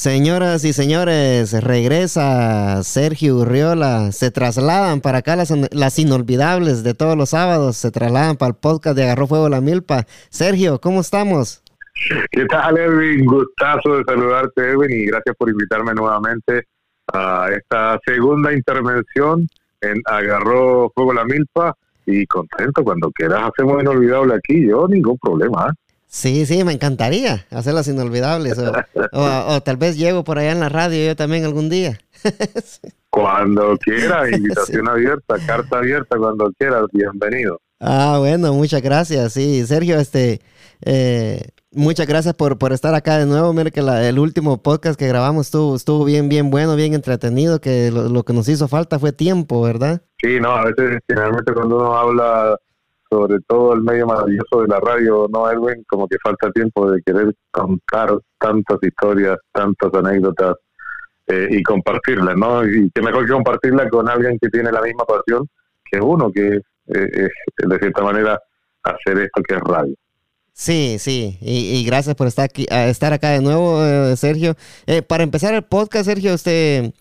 Señoras y señores, regresa Sergio Urriola. Se trasladan para acá las, las, inolvidables de todos los sábados. Se trasladan para el podcast de Agarró Fuego la Milpa. Sergio, ¿cómo estamos? ¿Qué tal, Edwin? Gustazo de saludarte, Edwin, y gracias por invitarme nuevamente a esta segunda intervención en Agarró Fuego la Milpa. Y contento, cuando quieras hacemos inolvidable aquí, yo ningún problema. ¿eh? Sí, sí, me encantaría hacerlas inolvidables. O, tal vez llego por allá en la radio yo también algún día. Cuando quiera, invitación abierta, carta abierta, cuando quieras, bienvenido. Ah, bueno, muchas gracias. Sí, Sergio, este, eh, muchas gracias por, por estar acá de nuevo. Mira que el último podcast que grabamos estuvo, estuvo bien, bien bueno, bien entretenido, que lo, lo que nos hizo falta fue tiempo, ¿verdad? Sí, no, a veces generalmente cuando uno habla sobre todo el medio maravilloso de la radio, ¿no, Edwin? Como que falta tiempo de querer contar tantas historias, tantas anécdotas eh, y compartirlas, ¿no? Y que mejor que compartirla con alguien que tiene la misma pasión que uno, que es, eh, de cierta manera, hacer esto que es radio. Sí, sí, y, gracias por estar aquí, estar acá de nuevo, eh, Sergio. para empezar el podcast, Sergio, usted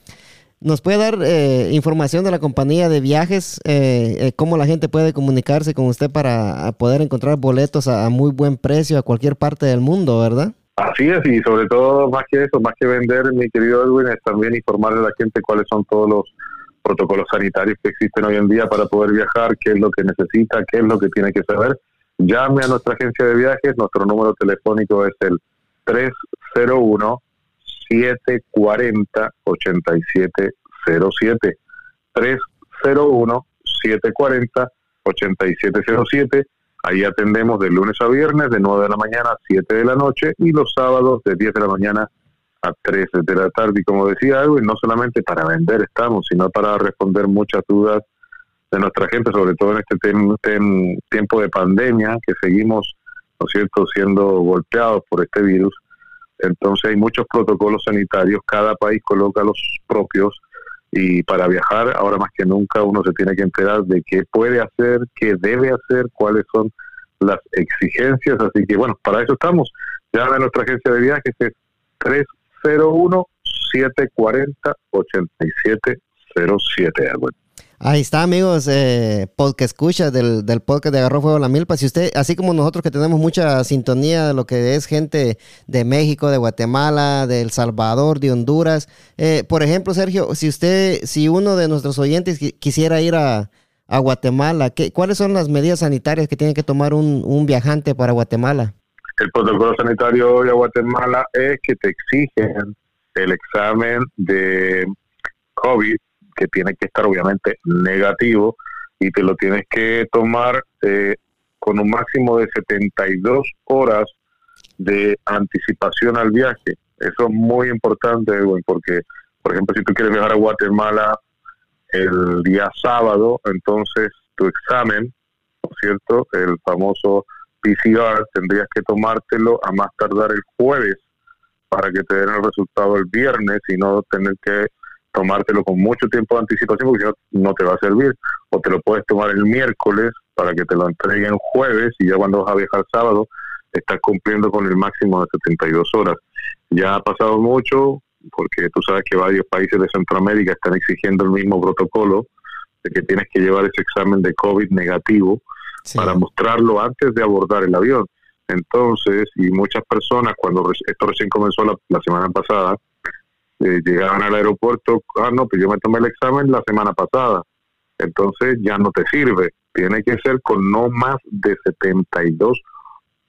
¿Nos puede dar eh, información de la compañía de viajes? Eh, eh, ¿Cómo la gente puede comunicarse con usted para poder encontrar boletos a, muy buen precio a cualquier parte del mundo, verdad? Así es, y sobre todo, más que eso, más que vender, mi querido Edwin, es también informarle a la gente cuáles son todos los protocolos sanitarios que existen hoy en día para poder viajar, qué es lo que necesita, qué es lo que tiene que saber. Llame a nuestra agencia de viajes, nuestro número telefónico es el 301 740 8707 301 740 8707 Ahí atendemos de lunes a viernes de 9 de la mañana a 7 de la noche y los sábados de 10 de la mañana a 13 de la tarde. Y como decía Edwin, no solamente para vender estamos, sino para responder muchas dudas de nuestra gente, sobre todo en este tiempo de pandemia que seguimos, ¿no es cierto?, siendo golpeados por este virus entonces hay muchos protocolos sanitarios, cada país coloca los propios y para viajar ahora más que nunca uno se tiene que enterar de qué puede hacer, qué debe hacer, cuáles son las exigencias. Así que bueno, para eso estamos. Llame a nuestra agencia de viajes, es 301 740 8707. Ahí está, amigos, eh, podcast escucha del, del, podcast de Agarró Fuego la Milpa. Si usted, así como nosotros que tenemos mucha sintonía de lo que es gente de México, de Guatemala, de El Salvador, de Honduras. Eh, por ejemplo, Sergio, si usted, si uno de nuestros oyentes quisiera ir a, Guatemala, ¿qué, ¿cuáles son las medidas sanitarias que tiene que tomar un, un viajante para Guatemala? El protocolo sanitario hoy a Guatemala es que te exigen el examen de COVID que tiene que estar obviamente negativo y te lo tienes que tomar eh, con un máximo de 72 horas de anticipación al viaje. Eso es muy importante, porque, por ejemplo, si tú quieres viajar a Guatemala el día sábado, entonces tu examen, ¿no es cierto? El famoso PCR, tendrías que tomártelo a más tardar el jueves para que te den el resultado el viernes y no tener que tomártelo con mucho tiempo de anticipación porque si no, te va a servir. O te lo puedes tomar el miércoles para que te lo entreguen jueves y ya cuando vas a viajar sábado estás cumpliendo con el máximo de 72 horas. Ya ha pasado mucho porque tú sabes que varios países de Centroamérica están exigiendo el mismo protocolo de que tienes que llevar ese examen de COVID negativo para mostrarlo antes de abordar el avión. Entonces, y muchas personas, cuando esto recién comenzó la semana pasada, eh, llegaban al aeropuerto, ah, no, pues yo me tomé el examen la semana pasada, entonces ya no te sirve, tiene que ser con no más de 72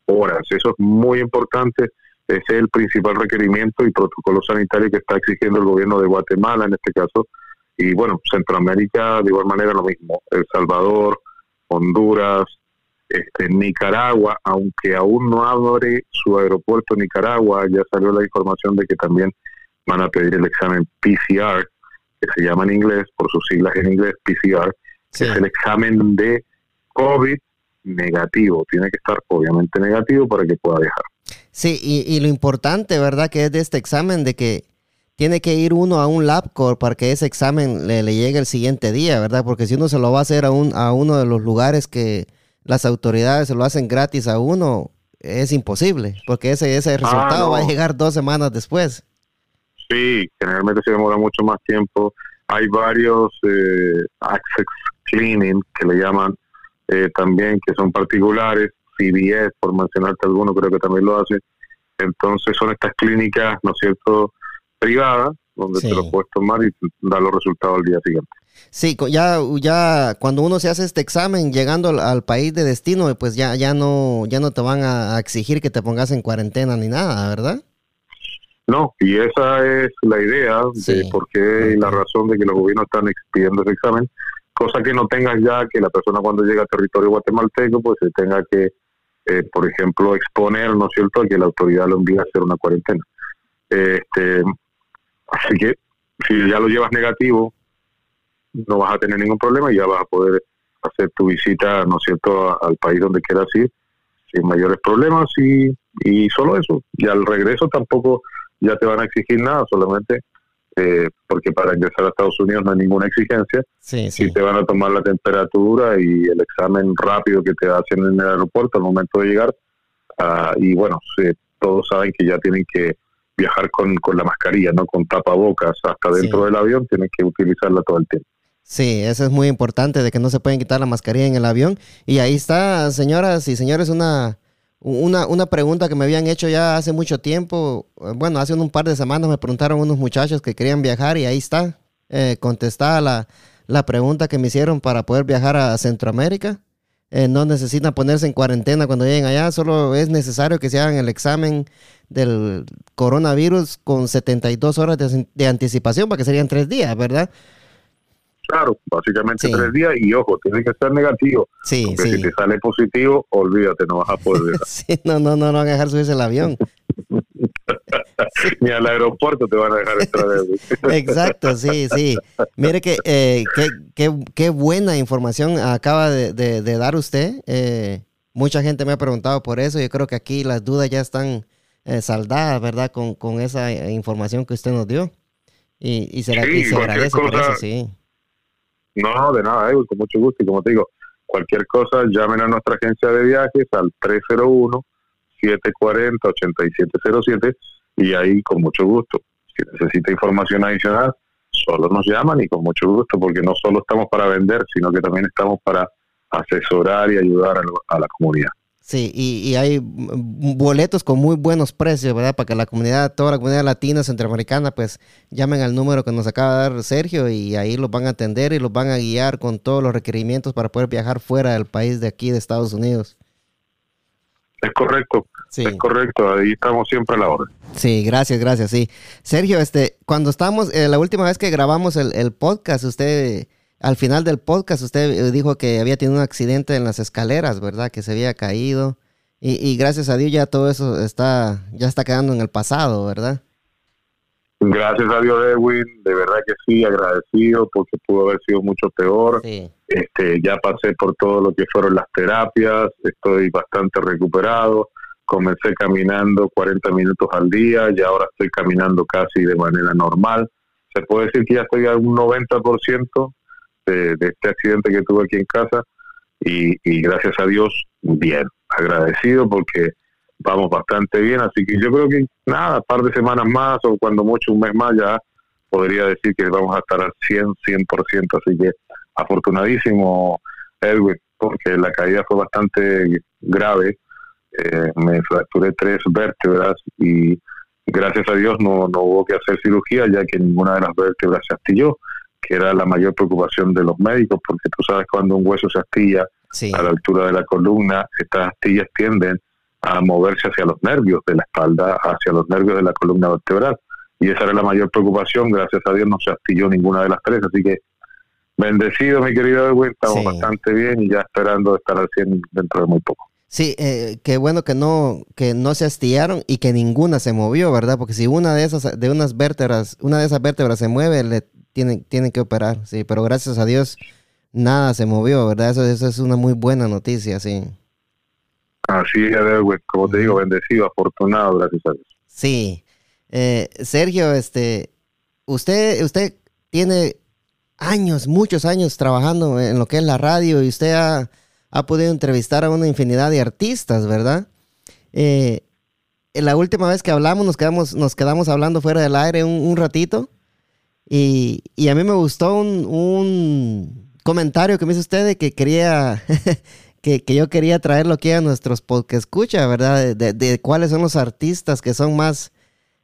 horas, eso es muy importante, ese es el principal requerimiento y protocolo sanitario que está exigiendo el gobierno de Guatemala en este caso, y bueno, Centroamérica de igual manera lo mismo, El Salvador, Honduras, este, Nicaragua, aunque aún no abre su aeropuerto Nicaragua, ya salió la información de que también van a pedir el examen PCR, que se llama en inglés, por sus siglas en inglés, PCR, que es el examen de COVID negativo. Tiene que estar obviamente negativo para que pueda viajar. Sí, y, lo importante, ¿verdad? Que es de este examen de que tiene que ir uno a un LabCorp para que ese examen le, llegue el siguiente día, ¿verdad? Porque si uno se lo va a hacer a, un, a uno de los lugares que las autoridades se lo hacen gratis a uno, es imposible, porque ese, ese resultado ah, va a llegar dos semanas después. Sí, generalmente se demora mucho más tiempo. Hay varios eh, access cleaning que le llaman eh, también, que son particulares. CBS, por mencionarte alguno, creo que también lo hace. Entonces son estas clínicas, ¿no es cierto?, privadas, donde te lo puedes tomar y dar los resultados al día siguiente. Sí, ya, ya cuando uno se hace este examen llegando al, país de destino, pues ya, ya no, ya no te van a, exigir que te pongas en cuarentena ni nada, ¿verdad? No, y esa es la idea de por qué y la razón de que los gobiernos están expidiendo ese examen, cosa que no tengas ya que la persona cuando llega a territorio guatemalteco pues se tenga que, eh, por ejemplo, exponer, ¿no es cierto?, a que la autoridad lo envíe a hacer una cuarentena. Este, así que si ya lo llevas negativo, no vas a tener ningún problema y ya vas a poder hacer tu visita, ¿no es cierto?, al país donde quieras ir sin mayores problemas y, y solo eso. Y al regreso tampoco ya te van a exigir nada, solamente eh, porque para ingresar a Estados Unidos no hay ninguna exigencia. Sí, sí. te van a tomar la temperatura y el examen rápido que te hacen en el aeropuerto al momento de llegar. Ah, y bueno, todos saben que ya tienen que viajar con, con la mascarilla, no con tapabocas hasta dentro del avión, tienen que utilizarla todo el tiempo. Sí, eso es muy importante, de que no se pueden quitar la mascarilla en el avión. Y ahí está, señoras y señores, una, una, una pregunta que me habían hecho ya hace mucho tiempo. Bueno, hace un par de semanas me preguntaron unos muchachos que querían viajar y ahí está, eh, contestada la, la, pregunta que me hicieron para poder viajar a Centroamérica. Eh, no necesitan ponerse en cuarentena cuando lleguen allá, solo es necesario que se hagan el examen del coronavirus con 72 horas de, de anticipación, para que serían tres días, ¿verdad? Claro, básicamente tres días y ojo, tiene que ser negativo. Sí, porque si te sale positivo, olvídate, no vas a poder. sí, no, no, no, no van a dejar subirse el avión. Ni al aeropuerto te van a dejar entrar. Exacto, sí, sí. Mire que eh, qué, qué, buena información acaba de, dar usted. Eh, mucha gente me ha preguntado por eso. Yo creo que aquí las dudas ya están eh, saldadas, ¿verdad? Con, con esa información que usted nos dio. Y, y, se, y se agradece por eso, sí. No, de nada, con mucho gusto. Y como te digo, cualquier cosa, llamen a nuestra agencia de viajes al 301-740-8707 y ahí con mucho gusto. Si necesita información adicional, solo nos llaman y con mucho gusto, porque no solo estamos para vender, sino que también estamos para asesorar y ayudar a la comunidad. Sí, y, hay boletos con muy buenos precios, ¿verdad? Para que la comunidad, toda la comunidad latina, centroamericana, pues llamen al número que nos acaba de dar Sergio y ahí los van a atender y los van a guiar con todos los requerimientos para poder viajar fuera del país de aquí, de Estados Unidos. Es correcto, sí. es correcto, ahí estamos siempre a la hora. Sí, gracias, gracias, sí. Sergio, este, cuando estamos, eh, la última vez que grabamos el, el podcast, usted al final del podcast usted eh, dijo que había tenido un accidente en las escaleras, ¿verdad? Que se había caído. Y, gracias a Dios ya todo eso está, ya está quedando en el pasado, ¿verdad? Gracias a Dios, Edwin, de verdad que sí, agradecido porque pudo haber sido mucho peor. Este, ya pasé por todo lo que fueron las terapias, estoy bastante recuperado. Comencé caminando 40 minutos al día y ahora estoy caminando casi de manera normal. Se puede decir que ya estoy a un 90%, de, este accidente que tuve aquí en casa y, gracias a Dios, bien, agradecido porque vamos bastante bien, así que yo creo que nada, un par de semanas más o cuando mucho un mes más ya podría decir que vamos a estar al 100, 100%, así que afortunadísimo Edwin, porque la caída fue bastante grave, eh, me fracturé tres vértebras y gracias a Dios no, no hubo que hacer cirugía ya que ninguna de las vértebras se astilló que era la mayor preocupación de los médicos, porque tú sabes cuando un hueso se astilla a la altura de la columna, estas astillas tienden a moverse hacia los nervios de la espalda, hacia los nervios de la columna vertebral. Y esa era la mayor preocupación, gracias a Dios no se astilló ninguna de las tres, así que bendecido mi querido Edwin, estamos bastante bien y ya esperando estar al 100 dentro de muy poco. Sí, eh, qué bueno que no, que no se astillaron y que ninguna se movió, ¿verdad? Porque si una de esas, de unas vértebras, una de esas vértebras se mueve, le tienen, tienen que operar, sí, pero gracias a Dios nada se movió, ¿verdad? Eso, eso es una muy buena noticia, sí. Así es, como te digo, bendecido, afortunado, gracias a Dios. Sí. Eh, Sergio, este, usted, usted tiene años, muchos años trabajando en lo que es la radio y usted ha, ha podido entrevistar a una infinidad de artistas, ¿verdad? Eh, la última vez que hablamos nos quedamos, nos quedamos hablando fuera del aire un, ratito y, a mí me gustó un, comentario que me hizo usted de que quería, que, yo quería traerlo aquí a nuestros que escucha, ¿verdad? De, cuáles son los artistas que son más,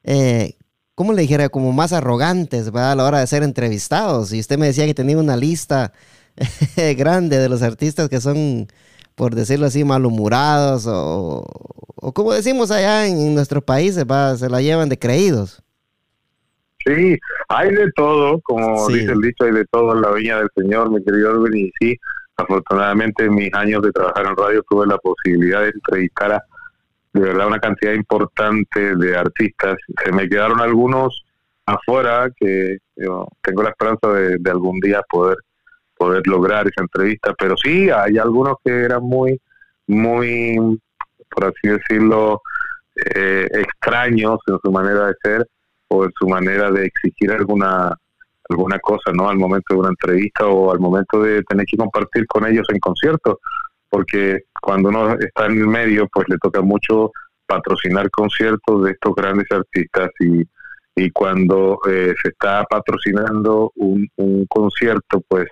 eh, ¿cómo le dijera? Como más arrogantes, ¿verdad? A la hora de ser entrevistados. Y usted me decía que tenía una lista grande de los artistas que son por decirlo así, malhumorados o, o como decimos allá en, nuestros países, se la llevan de creídos. Sí, hay de todo, como dice el dicho, hay de todo en la viña del Señor, mi querido Orben, y sí, afortunadamente en mis años de trabajar en radio tuve la posibilidad de entrevistar a de verdad una cantidad importante de artistas. Se me quedaron algunos afuera que yo tengo la esperanza de, de algún día poder poder lograr esa entrevista, pero sí, hay algunos que eran muy, muy, por así decirlo, eh, extraños en su manera de ser o en su manera de exigir alguna alguna cosa, ¿no? Al momento de una entrevista o al momento de tener que compartir con ellos en conciertos, porque cuando uno está en el medio, pues le toca mucho patrocinar conciertos de estos grandes artistas y, y cuando eh, se está patrocinando un, un concierto, pues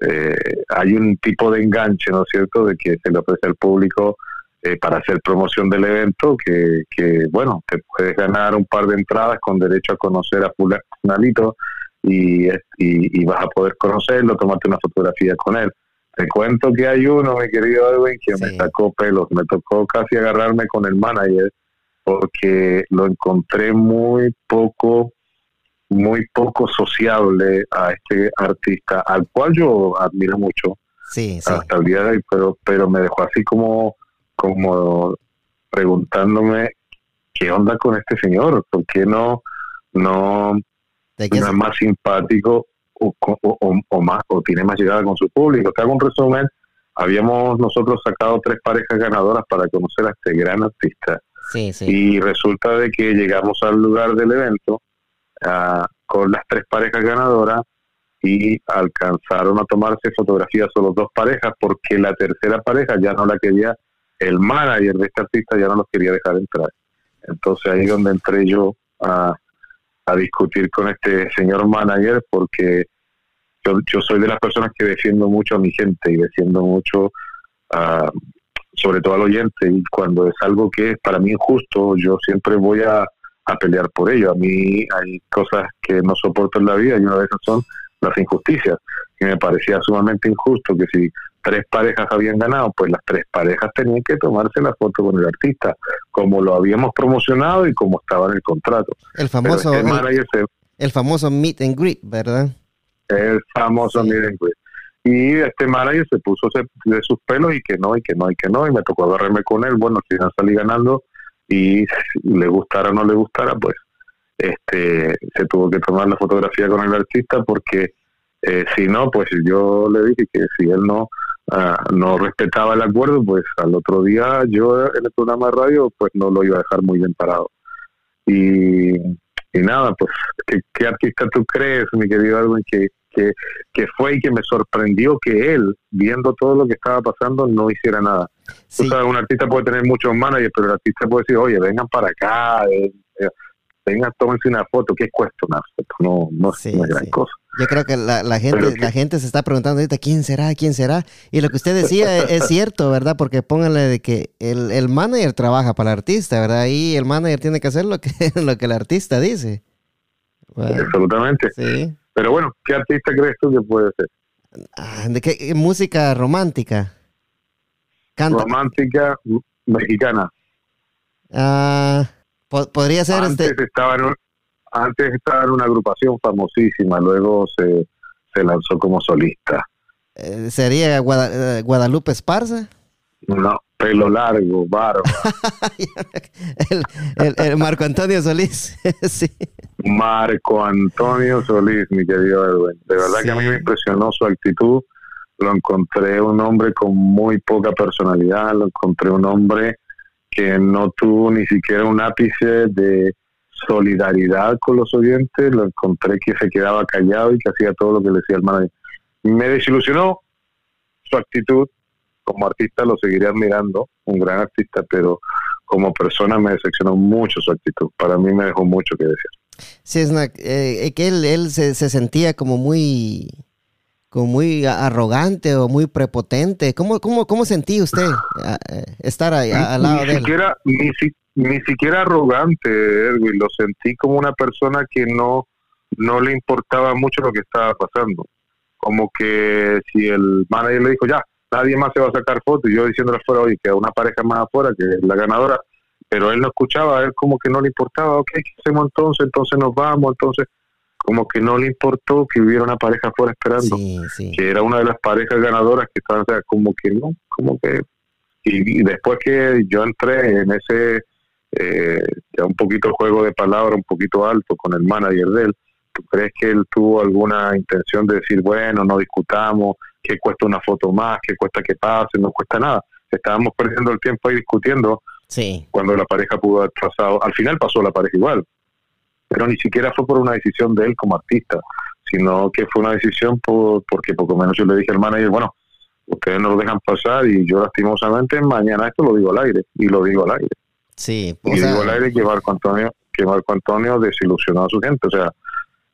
eh, hay un tipo de enganche, ¿no es cierto?, de que se le ofrece al público eh, para hacer promoción del evento, que, que, bueno, te puedes ganar un par de entradas con derecho a conocer a Fulanito y, y, y vas a poder conocerlo, tomarte una fotografía con él. Te cuento que hay uno, mi querido Edwin, que me sacó pelos, me tocó casi agarrarme con el manager porque lo encontré muy poco muy poco sociable a este artista, al cual yo admiro mucho sí, hasta el día de hoy, pero, pero me dejó así como, como preguntándome qué onda con este señor, por qué no, no, es más simpático o, o, más, o tiene más llegada con su público. Te hago un resumen, habíamos nosotros sacado tres parejas ganadoras para conocer a este gran artista. Y resulta de que llegamos al lugar del evento con las tres parejas ganadoras y alcanzaron a tomarse fotografías solo dos parejas porque la tercera pareja ya no la quería, el manager de este artista ya no los quería dejar entrar. Entonces ahí es donde entré yo a, discutir con este señor manager porque yo, yo soy de las personas que defiendo mucho a mi gente y defiendo mucho sobre todo al oyente y cuando es algo que es para mí injusto yo siempre voy a a pelear por ello. A mí hay cosas que no soporto en la vida y una de esas son las injusticias. Y me parecía sumamente injusto que si tres parejas habían ganado, pues las tres parejas tenían que tomarse la foto con el artista, como lo habíamos promocionado y como estaba en el contrato. El famoso, el, famoso meet and greet, ¿verdad? El famoso meet and greet. Y este manager se puso de sus pelos y que no, y que no, y que no, y me tocó agarrarme con él. Bueno, si no salí ganando, y le gustara o no le gustara, pues este se tuvo que tomar la fotografía con el artista porque eh, si no, pues yo le dije que si él no ah, no respetaba el acuerdo, pues al otro día yo en el programa de radio pues no lo iba a dejar muy bien parado. Y, y nada, pues ¿qué, ¿qué, artista tú crees, mi querido Alvin, que que, que fue y que me sorprendió que él, viendo todo lo que estaba pasando, no hiciera nada. un artista puede tener muchos managers, pero el artista puede decir, oye, vengan para acá, eh, eh, vengan, tómense una foto, ¿qué cuesta una foto? No, no, es gran cosa. Yo creo que la, la gente la gente se está preguntando ahorita quién será, quién será. Y lo que usted decía es, cierto, ¿verdad? Porque póngale de que el, el manager trabaja para el artista, ¿verdad? Y el manager tiene que hacer lo que, lo que el artista dice. Absolutamente. Sí. Pero bueno, ¿qué artista crees tú que puede ser? Ah, ¿De qué música romántica? Romántica mexicana. Ah, podría ser antes este. Estaba en antes estaba en una agrupación famosísima, luego se, se lanzó como solista. Eh, ¿Sería eh, Guadalupe Esparza? No, pelo largo, barba. el, Marco Antonio Solís, sí. Marco Antonio Solís, mi querido Edwin. De verdad que a mí me impresionó su actitud. Lo encontré un hombre con muy poca personalidad, lo encontré un hombre que no tuvo ni siquiera un ápice de solidaridad con los oyentes, lo encontré que se quedaba callado y que hacía todo lo que le decía el manager. Me desilusionó su actitud, como artista lo seguiré admirando, un gran artista, pero como persona me decepcionó mucho su actitud. Para mí me dejó mucho que decir. Sí, es eh, que él, él se, se, sentía como muy como muy arrogante o muy prepotente. ¿Cómo, cómo, cómo sentía usted eh, estar ahí, al lado de siquiera, él? Ni, ni siquiera arrogante, Edwin. Lo sentí como una persona que no, no le importaba mucho lo que estaba pasando. Como que si el manager le dijo, ya, nadie más se va a sacar fotos, y yo diciéndole afuera, oye, que una pareja más afuera, que es la ganadora, pero él no escuchaba, él como que no le importaba, ok, ¿qué hacemos entonces? Entonces nos vamos, entonces como que no le importó que hubiera una pareja afuera esperando, que era una de las parejas ganadoras que estaban, o sea, como que no, como que... Y, después que yo entré en ese, eh, ya un poquito juego de palabra, un poquito alto con el manager de él, ¿tú crees que él tuvo alguna intención de decir, bueno, no discutamos, que cuesta una foto más, que cuesta que pase, no cuesta nada? Estábamos perdiendo el tiempo ahí discutiendo sí. cuando la pareja pudo haber pasado. Al final pasó la pareja igual, pero ni siquiera fue por una decisión de él como artista, sino que fue una decisión por, porque poco menos yo le dije al manager, bueno, ustedes no lo dejan pasar y yo lastimosamente mañana esto lo digo al aire, y lo digo al aire. Sí, y digo al aire que Marco Antonio, que Marco Antonio desilusionó a su gente, o sea,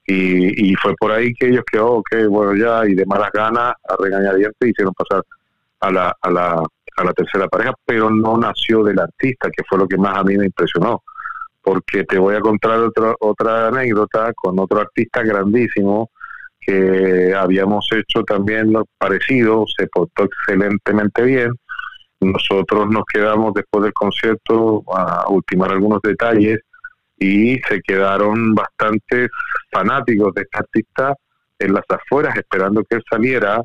y, y fue por ahí que ellos quedó, ok, bueno, ya, y de malas ganas, a regañadientes, hicieron pasar a la, a la, a la tercera pareja, pero no nació del artista, que fue lo que más a mí me impresionó porque te voy a contar otra, otra anécdota con otro artista grandísimo que habíamos hecho también lo parecido, se portó excelentemente bien. Nosotros nos quedamos después del concierto a ultimar algunos detalles y se quedaron bastantes fanáticos de este artista en las afueras esperando que él saliera.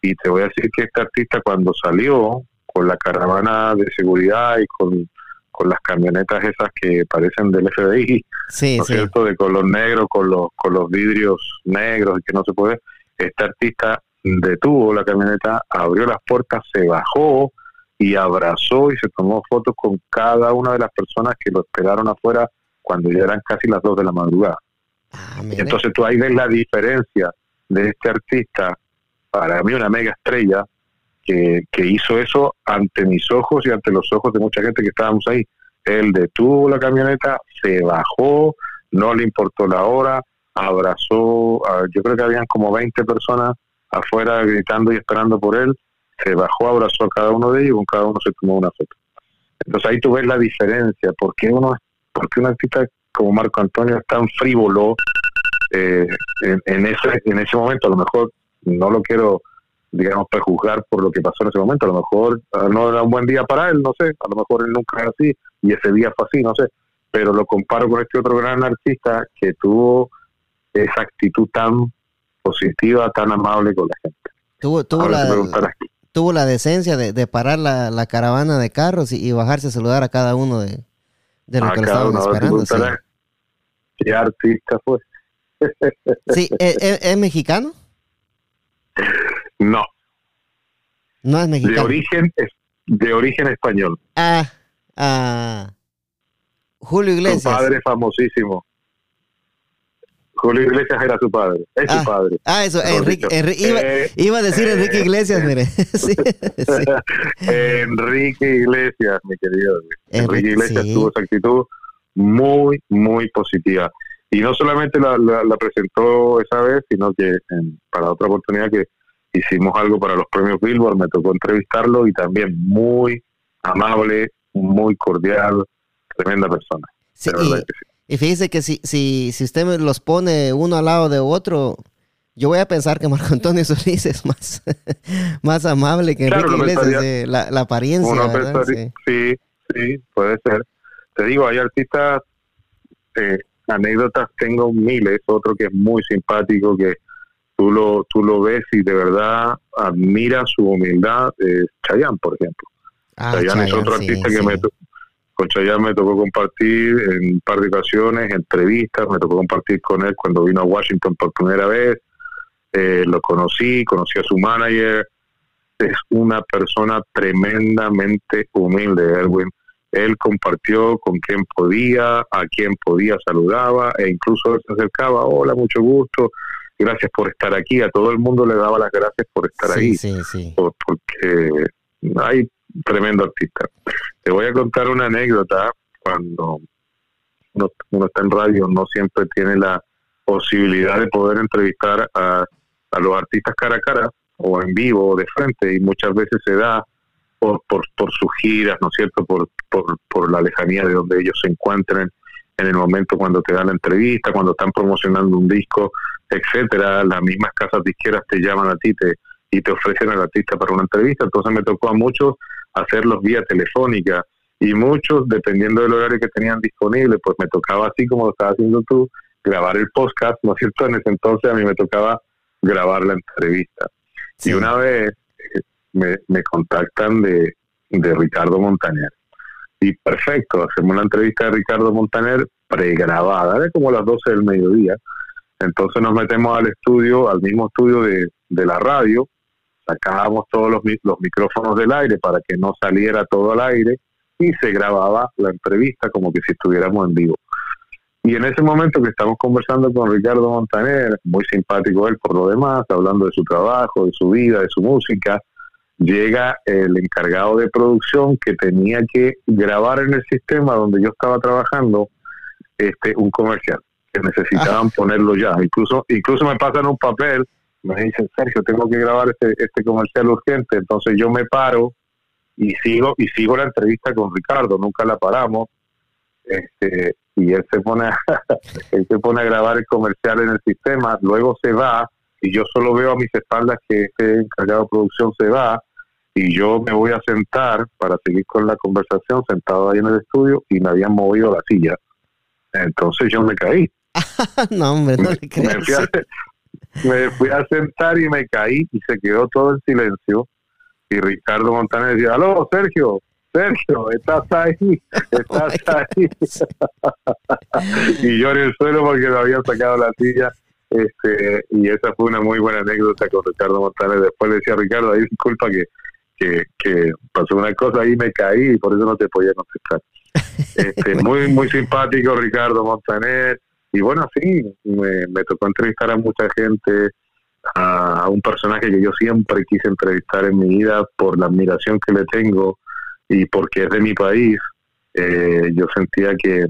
Y te voy a decir que este artista cuando salió con la caravana de seguridad y con con las camionetas esas que parecen del FBI, sí, ¿no es cierto? De color negro, con los, con los vidrios negros y que no se puede. Este artista detuvo la camioneta, abrió las puertas, se bajó y abrazó y se tomó fotos con cada una de las personas que lo esperaron afuera cuando ya eran casi las dos de la madrugada. Ah, Entonces tú ahí ves la diferencia de este artista, para mí una mega estrella, que, hizo eso ante mis ojos y ante los ojos de mucha gente que estábamos ahí. Él detuvo la camioneta, se bajó, no le importó la hora, abrazó, yo creo que habían como 20 personas afuera gritando y esperando por él, se bajó, abrazó a cada uno de ellos y con cada uno se tomó una foto. Entonces ahí tú ves la diferencia, porque uno, porque un artista como Marco Antonio es tan frívolo eh, en, en, ese, en ese momento, a lo mejor no lo quiero digamos, prejuzgar por lo que pasó en ese momento. A lo mejor ah, no era un buen día para él, no sé, a lo mejor él nunca era así y ese día fue así, no sé, pero lo comparo con este otro gran artista que tuvo esa actitud tan positiva, tan amable con la gente. Tuvo, tuvo, la, tuvo la decencia de, parar la, caravana de carros y, bajarse a saludar a cada uno de, de los que lo estaban esperando. Sí. ¿Qué artista fue? sí, es mexicano? No. No es mexicano. De origen, de origen español. Ah, ah. Julio Iglesias. Su padre famosísimo. Julio Iglesias era su padre, es ah, su padre. Ah, eso, Enrique, iba, eh, iba, a decir Enrique Iglesias, mire. sí, Enrique Iglesias, mi querido. Enrique, Iglesias tuvo esa actitud muy, muy positiva. Y no solamente la, la, presentó esa vez, sino que para otra oportunidad que hicimos algo para los premios Billboard, me tocó entrevistarlo y también muy amable, muy cordial, tremenda persona. y, fíjese que si, si, si usted los pone uno al lado de otro, yo voy a pensar que Marco Antonio Solís es más, más amable que Enrique Iglesias, la, apariencia. Sí. sí. puede ser. Te digo, hay artistas, eh, anécdotas tengo miles, otro que es muy simpático, que tú lo, tú lo ves y de verdad admira su humildad, es Chayanne, por ejemplo. Ah, Chayanne, es otro artista que me con me tocó compartir en un par de ocasiones, entrevistas, me tocó compartir con él cuando vino a Washington por primera vez, eh, lo conocí, conocí a su manager, es una persona tremendamente humilde, Erwin. Él compartió con quien podía, a quien podía saludaba e incluso se acercaba, hola, mucho gusto, gracias por estar aquí. A todo el mundo le daba las gracias por estar ahí. Sí, sí. porque hay tremendo artista. Te voy a contar una anécdota. Cuando uno, está en radio, no siempre tiene la posibilidad de poder entrevistar a, a los artistas cara a cara o en vivo o de frente y muchas veces se da por, por, por sus giras, ¿no es cierto? Por, por, por la lejanía de donde ellos se encuentren en el momento cuando te dan la entrevista, cuando están promocionando un disco, etcétera, las mismas casas disqueras te llaman a ti te, y te ofrecen al artista para una entrevista. Entonces me tocó a muchos hacerlos vía telefónica y muchos, dependiendo del horario que tenían disponible, pues me tocaba así como lo estaba haciendo tú, grabar el podcast, ¿no es cierto? En ese entonces a mí me tocaba grabar la entrevista. Y una vez eh, me, me contactan de, de Ricardo Montaner y perfecto, hacemos la entrevista de Ricardo Montaner pregrabada, de como las 12 del mediodía. Entonces nos metemos al estudio, al mismo estudio de, de la radio, sacábamos todos los, los micrófonos del aire para que no saliera todo al aire y se grababa la entrevista como que si estuviéramos en vivo. Y en ese momento que estamos conversando con Ricardo Montaner, muy simpático él por lo demás, hablando de su trabajo, de su vida, de su música, llega el encargado de producción que tenía que grabar en el sistema donde yo estaba trabajando este un comercial que necesitaban ponerlo ya incluso incluso me pasan un papel me dicen Sergio tengo que grabar este este comercial urgente entonces yo me paro y sigo y sigo la entrevista con Ricardo nunca la paramos este y él se pone a, él se pone a grabar el comercial en el sistema luego se va y yo solo veo a mis espaldas que este encargado de producción se va y yo me voy a sentar para seguir con la conversación sentado ahí en el estudio y me habían movido la silla. Entonces yo me caí. no, hombre, no le me, fui a, me fui a sentar y me caí y se quedó todo en silencio. Y Ricardo Montaner decía, aló, Sergio, Sergio, estás ahí, estás ahí. y yo en el suelo porque me habían sacado la silla este, y esa fue una muy buena anécdota con Ricardo Montaner. Después le decía a Ricardo, ahí disculpa que, que, pasó una cosa ahí, me caí y por eso no te podía contestar. Este, muy, muy simpático Ricardo Montaner. Y bueno, sí, me, tocó entrevistar a mucha gente, a, un personaje que yo siempre quise entrevistar en mi vida por la admiración que le tengo y porque es de mi país. Eh, yo sentía que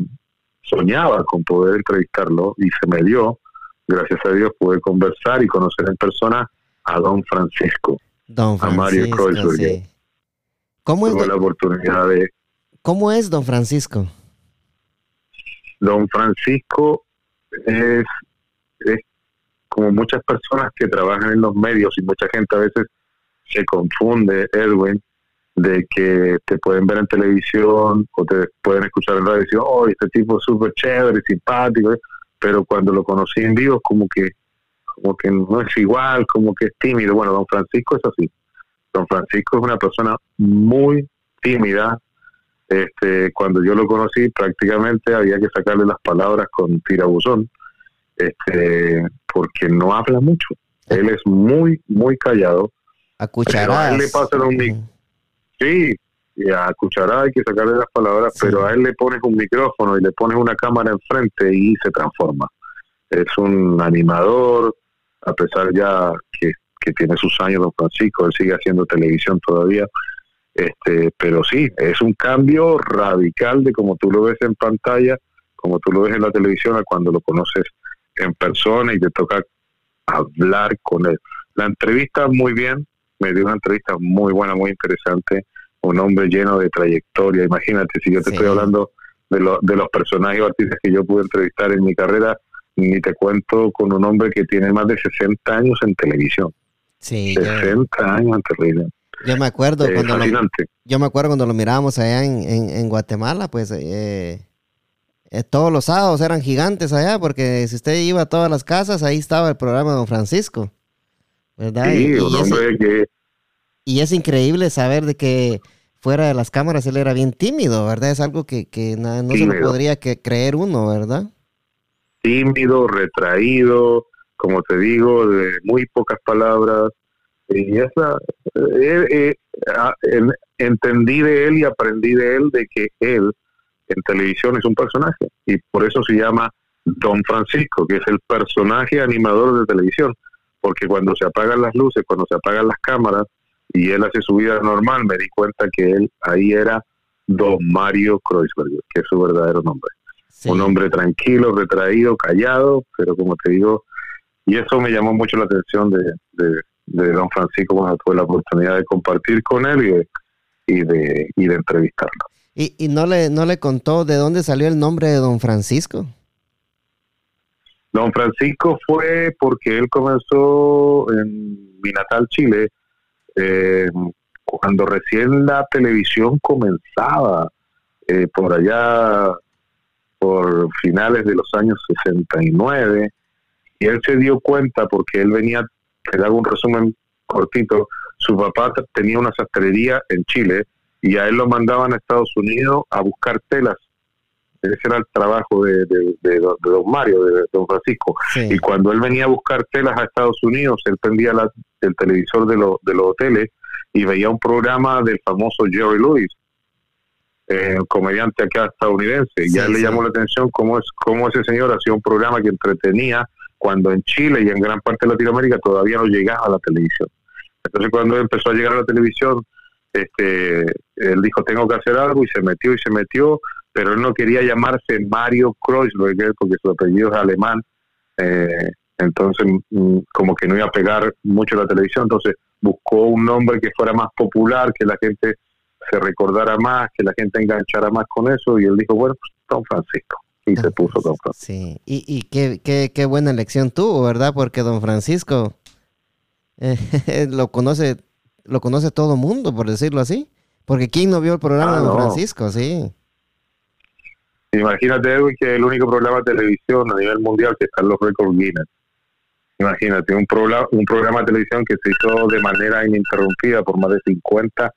soñaba con poder entrevistarlo y se me dio gracias a Dios pude conversar y conocer en persona a don Francisco, don a Mario Kreuzberger. ¿Cómo es la oportunidad de... ¿Cómo es don Francisco? Don Francisco es, es como muchas personas que trabajan en los medios y mucha gente a veces se confunde, Edwin, de que te pueden ver en televisión o te pueden escuchar en radio y decir, oh, este tipo es súper chévere, simpático pero cuando lo conocí en vivo como que como que no es igual, como que es tímido. Bueno, don Francisco es así. Don Francisco es una persona muy tímida. Este, cuando yo lo conocí prácticamente había que sacarle las palabras con tirabuzón, este, porque no habla mucho. Él es muy, muy callado. A cucharadas. A él le pasa un... Sí, y a cucharada hay que sacarle las palabras, pero a él le pones un micrófono y le pones una cámara enfrente y se transforma. Es un animador, a pesar ya que, tiene sus años don Francisco, él sigue haciendo televisión todavía, este, pero sí, es un cambio radical de como tú lo ves en pantalla, como tú lo ves en la televisión, a cuando lo conoces en persona y te toca hablar con él. La entrevista muy bien, me dio una entrevista muy buena, muy interesante un hombre lleno de trayectoria. Imagínate, si yo te estoy hablando de, de los personajes o artistas que yo pude entrevistar en mi carrera, ni te cuento con un hombre que tiene más de 60 años en televisión. Sí, 60 años en televisión. Yo me acuerdo cuando lo, yo me acuerdo cuando lo mirábamos allá en, en, Guatemala, pues eh, eh, todos los sábados eran gigantes allá, porque si usted iba a todas las casas, ahí estaba el programa de Don Francisco. ¿Verdad? Sí, un hombre que... Y es increíble saber de que fuera de las cámaras él era bien tímido, ¿verdad? Es algo que, que no, se lo podría que creer uno, ¿verdad? Tímido, retraído, como te digo, de muy pocas palabras. Y esa, eh, eh, ah, entendí de él y aprendí de él de que él en televisión es un personaje. Y por eso se llama Don Francisco, que es el personaje animador de televisión, porque cuando se apagan las luces, cuando se apagan las cámaras, y él hace su vida normal, me di cuenta que él ahí era Don Mario Kreuzberger, que es su verdadero nombre. Un hombre tranquilo, retraído, callado, pero como te digo, y eso me llamó mucho la atención de, de, don Francisco cuando tuve la oportunidad de compartir con él y de, y de, y de entrevistarlo. ¿Y, ¿Y, no, le, no le contó de dónde salió el nombre de don Francisco? Don Francisco fue porque él comenzó en mi natal Chile, eh, cuando recién la televisión comenzaba, eh, por allá, por finales de los años 69, y él se dio cuenta porque él venía, te hago un resumen cortito, su papá tenía una sastrería en Chile y a él lo mandaban a Estados Unidos a buscar telas ese era el trabajo de, don Mario, de, don Francisco. Y cuando él venía a buscar telas a Estados Unidos, él prendía el televisor de, de los hoteles y veía un programa del famoso Jerry Lewis, eh, comediante acá estadounidense. y ya le llamó la atención cómo, es, cómo ese señor hacía un programa que entretenía cuando en Chile y en gran parte de Latinoamérica todavía no llegaba a la televisión. Entonces cuando empezó a llegar a la televisión, este, él dijo, tengo que hacer algo y se metió y se metió pero él no quería llamarse Mario Kreuzberger porque su apellido es alemán, eh, entonces mm, como que no iba a pegar mucho la televisión, entonces buscó un nombre que fuera más popular, que la gente se recordara más, que la gente enganchara más con eso, y él dijo, bueno, pues Don Francisco, y se puso Don Francisco. Sí, y, y qué, qué, qué buena elección tuvo, ¿verdad? Porque Don Francisco eh, lo conoce lo conoce todo mundo, por decirlo así. Porque ¿quién no vio el programa de ah, Don Francisco? Sí. Imagínate, Edwin, que es el único programa de televisión a nivel mundial que está en los récords Guinness. Imagínate, un, programa, un programa de televisión que se hizo de manera ininterrumpida por más de 50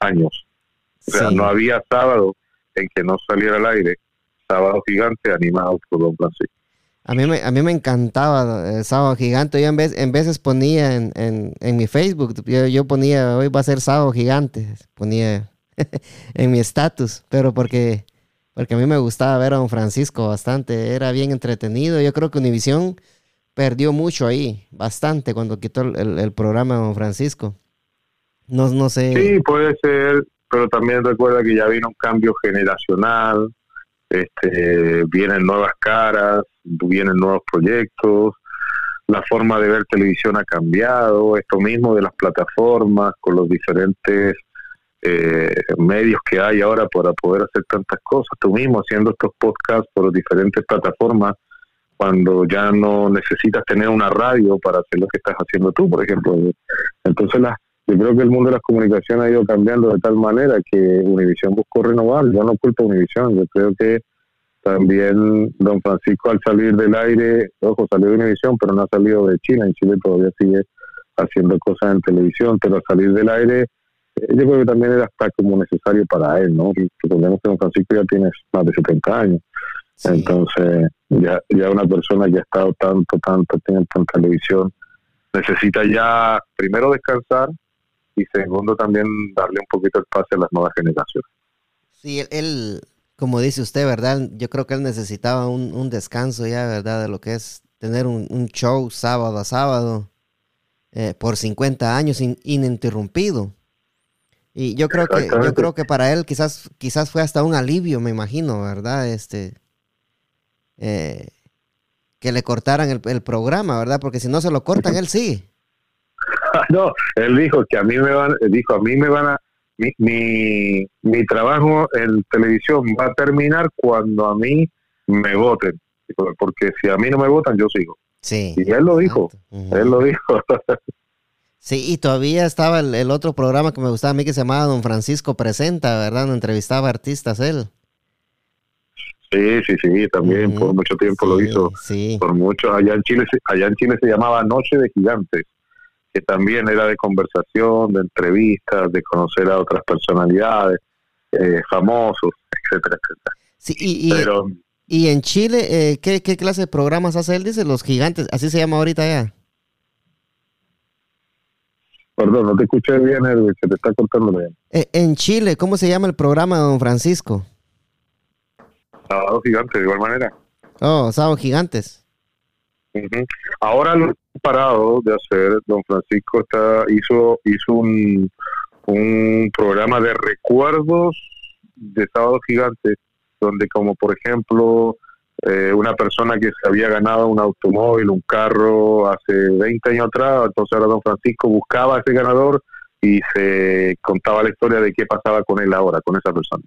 años. O sea, no había sábado en que no saliera al aire. Sábado Gigante animado por Don Francisco. A mí me, a mí me encantaba el Sábado Gigante. Yo en, vez, en veces ponía en, en, mi Facebook, yo, yo, ponía, hoy va a ser Sábado Gigante. Ponía en mi estatus, pero porque porque a mí me gustaba ver a don Francisco bastante, era bien entretenido. Yo creo que Univisión perdió mucho ahí, bastante, cuando quitó el, programa de don Francisco. No, no sé. Sí, puede ser, pero también recuerda que ya vino un cambio generacional, este, vienen nuevas caras, vienen nuevos proyectos, la forma de ver televisión ha cambiado, esto mismo de las plataformas con los diferentes eh, medios que hay ahora para poder hacer tantas cosas. Tú mismo haciendo estos podcasts por diferentes plataformas, cuando ya no necesitas tener una radio para hacer lo que estás haciendo tú, por ejemplo. Entonces, la, yo creo que el mundo de las comunicaciones ha ido cambiando de tal manera que Univisión buscó renovar. Yo no culpo a Univisión, yo creo que también don Francisco al salir del aire, ojo, salió de Univisión, pero no ha salido de China, en Chile todavía sigue haciendo cosas en televisión, pero al salir del aire yo creo que también era hasta como necesario para él, ¿no? Recordemos que don Francisco ya tiene más de 70 años. Entonces, ya, ya una persona que ha estado tanto, tanto tiempo en televisión, necesita ya, primero, descansar y segundo, también darle un poquito el pase a las nuevas generaciones. Sí, él, como dice usted, ¿verdad? Yo creo que él necesitaba un, un descanso ya, ¿verdad? De lo que es tener un, un show sábado a sábado eh, por 50 años ininterrumpido. Y yo creo que yo creo que para él quizás quizás fue hasta un alivio, me imagino, ¿verdad? Este eh, que le cortaran el, programa, ¿verdad? Porque si no se lo cortan, él sí. No, él dijo que a mí me van, dijo a mí me van a mi, mi, mi trabajo en televisión va a terminar cuando a mí me voten, porque si a mí no me votan yo sigo. Sí. Y él lo dijo, él lo dijo. Sí, y todavía estaba el, otro programa que me gustaba a mí que se llamaba Don Francisco Presenta, ¿verdad? entrevistaba artistas él. Sí, sí, sí, también por mucho tiempo lo hizo. Sí. Por mucho, allá en Chile, allá en Chile se llamaba Noche de Gigantes, que también era de conversación, de entrevistas, de conocer a otras personalidades, eh, famosos, etcétera, etcétera. Sí, y, y, en Chile, eh, ¿qué, ¿qué clase de programas hace él? Dice Los Gigantes, así se llama ahorita ya. Perdón, no te escuché bien, Edwin, se te está cortando bien. Eh, en Chile, ¿cómo se llama el programa, don Francisco? Sábado Gigantes, de igual manera. Oh, Sábado Gigantes. Ahora lo he parado de hacer, don Francisco está, hizo, hizo un, un programa de recuerdos de Sábado Gigante, donde como por ejemplo eh, una persona que se había ganado un automóvil, un carro hace 20 años atrás, entonces ahora don Francisco buscaba a ese ganador y se contaba la historia de qué pasaba con él ahora, con esa persona.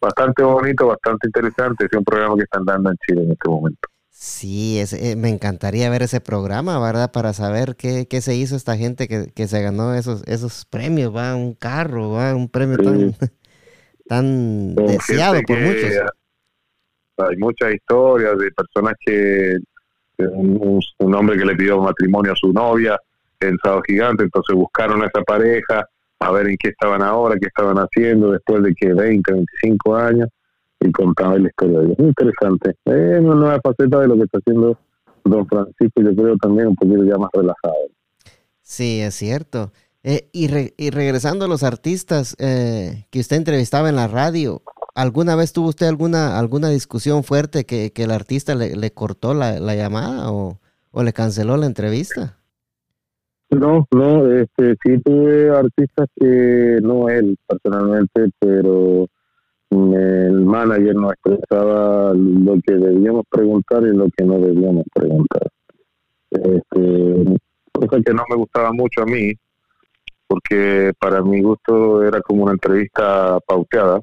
Bastante bonito, bastante interesante, es un programa que están dando en Chile en este momento. Sí, es, eh, me encantaría ver ese programa, ¿verdad? Para saber qué, qué se hizo esta gente que, que, se ganó esos, esos premios, va, un carro, va, un premio tan, tan deseado por muchos. Hay muchas historias de personas que, un, un, hombre que le pidió matrimonio a su novia en Sábado Gigante, entonces buscaron a esa pareja a ver en qué estaban ahora, qué estaban haciendo después de que 20, 25 años y contaba la historia de ellos. Muy interesante. Es una nueva faceta de lo que está haciendo don Francisco y yo creo también un poquito ya más relajado. Sí, es cierto. Eh, y, y, regresando a los artistas eh, que usted entrevistaba en la radio, ¿alguna vez tuvo usted alguna alguna discusión fuerte que, que el artista le, le cortó la, la llamada o, o, le canceló la entrevista? No, no, este, sí tuve artistas que no él personalmente, pero el manager nos expresaba lo que debíamos preguntar y lo que no debíamos preguntar. Este, cosa que no me gustaba mucho a mí, porque para mi gusto era como una entrevista pauteada.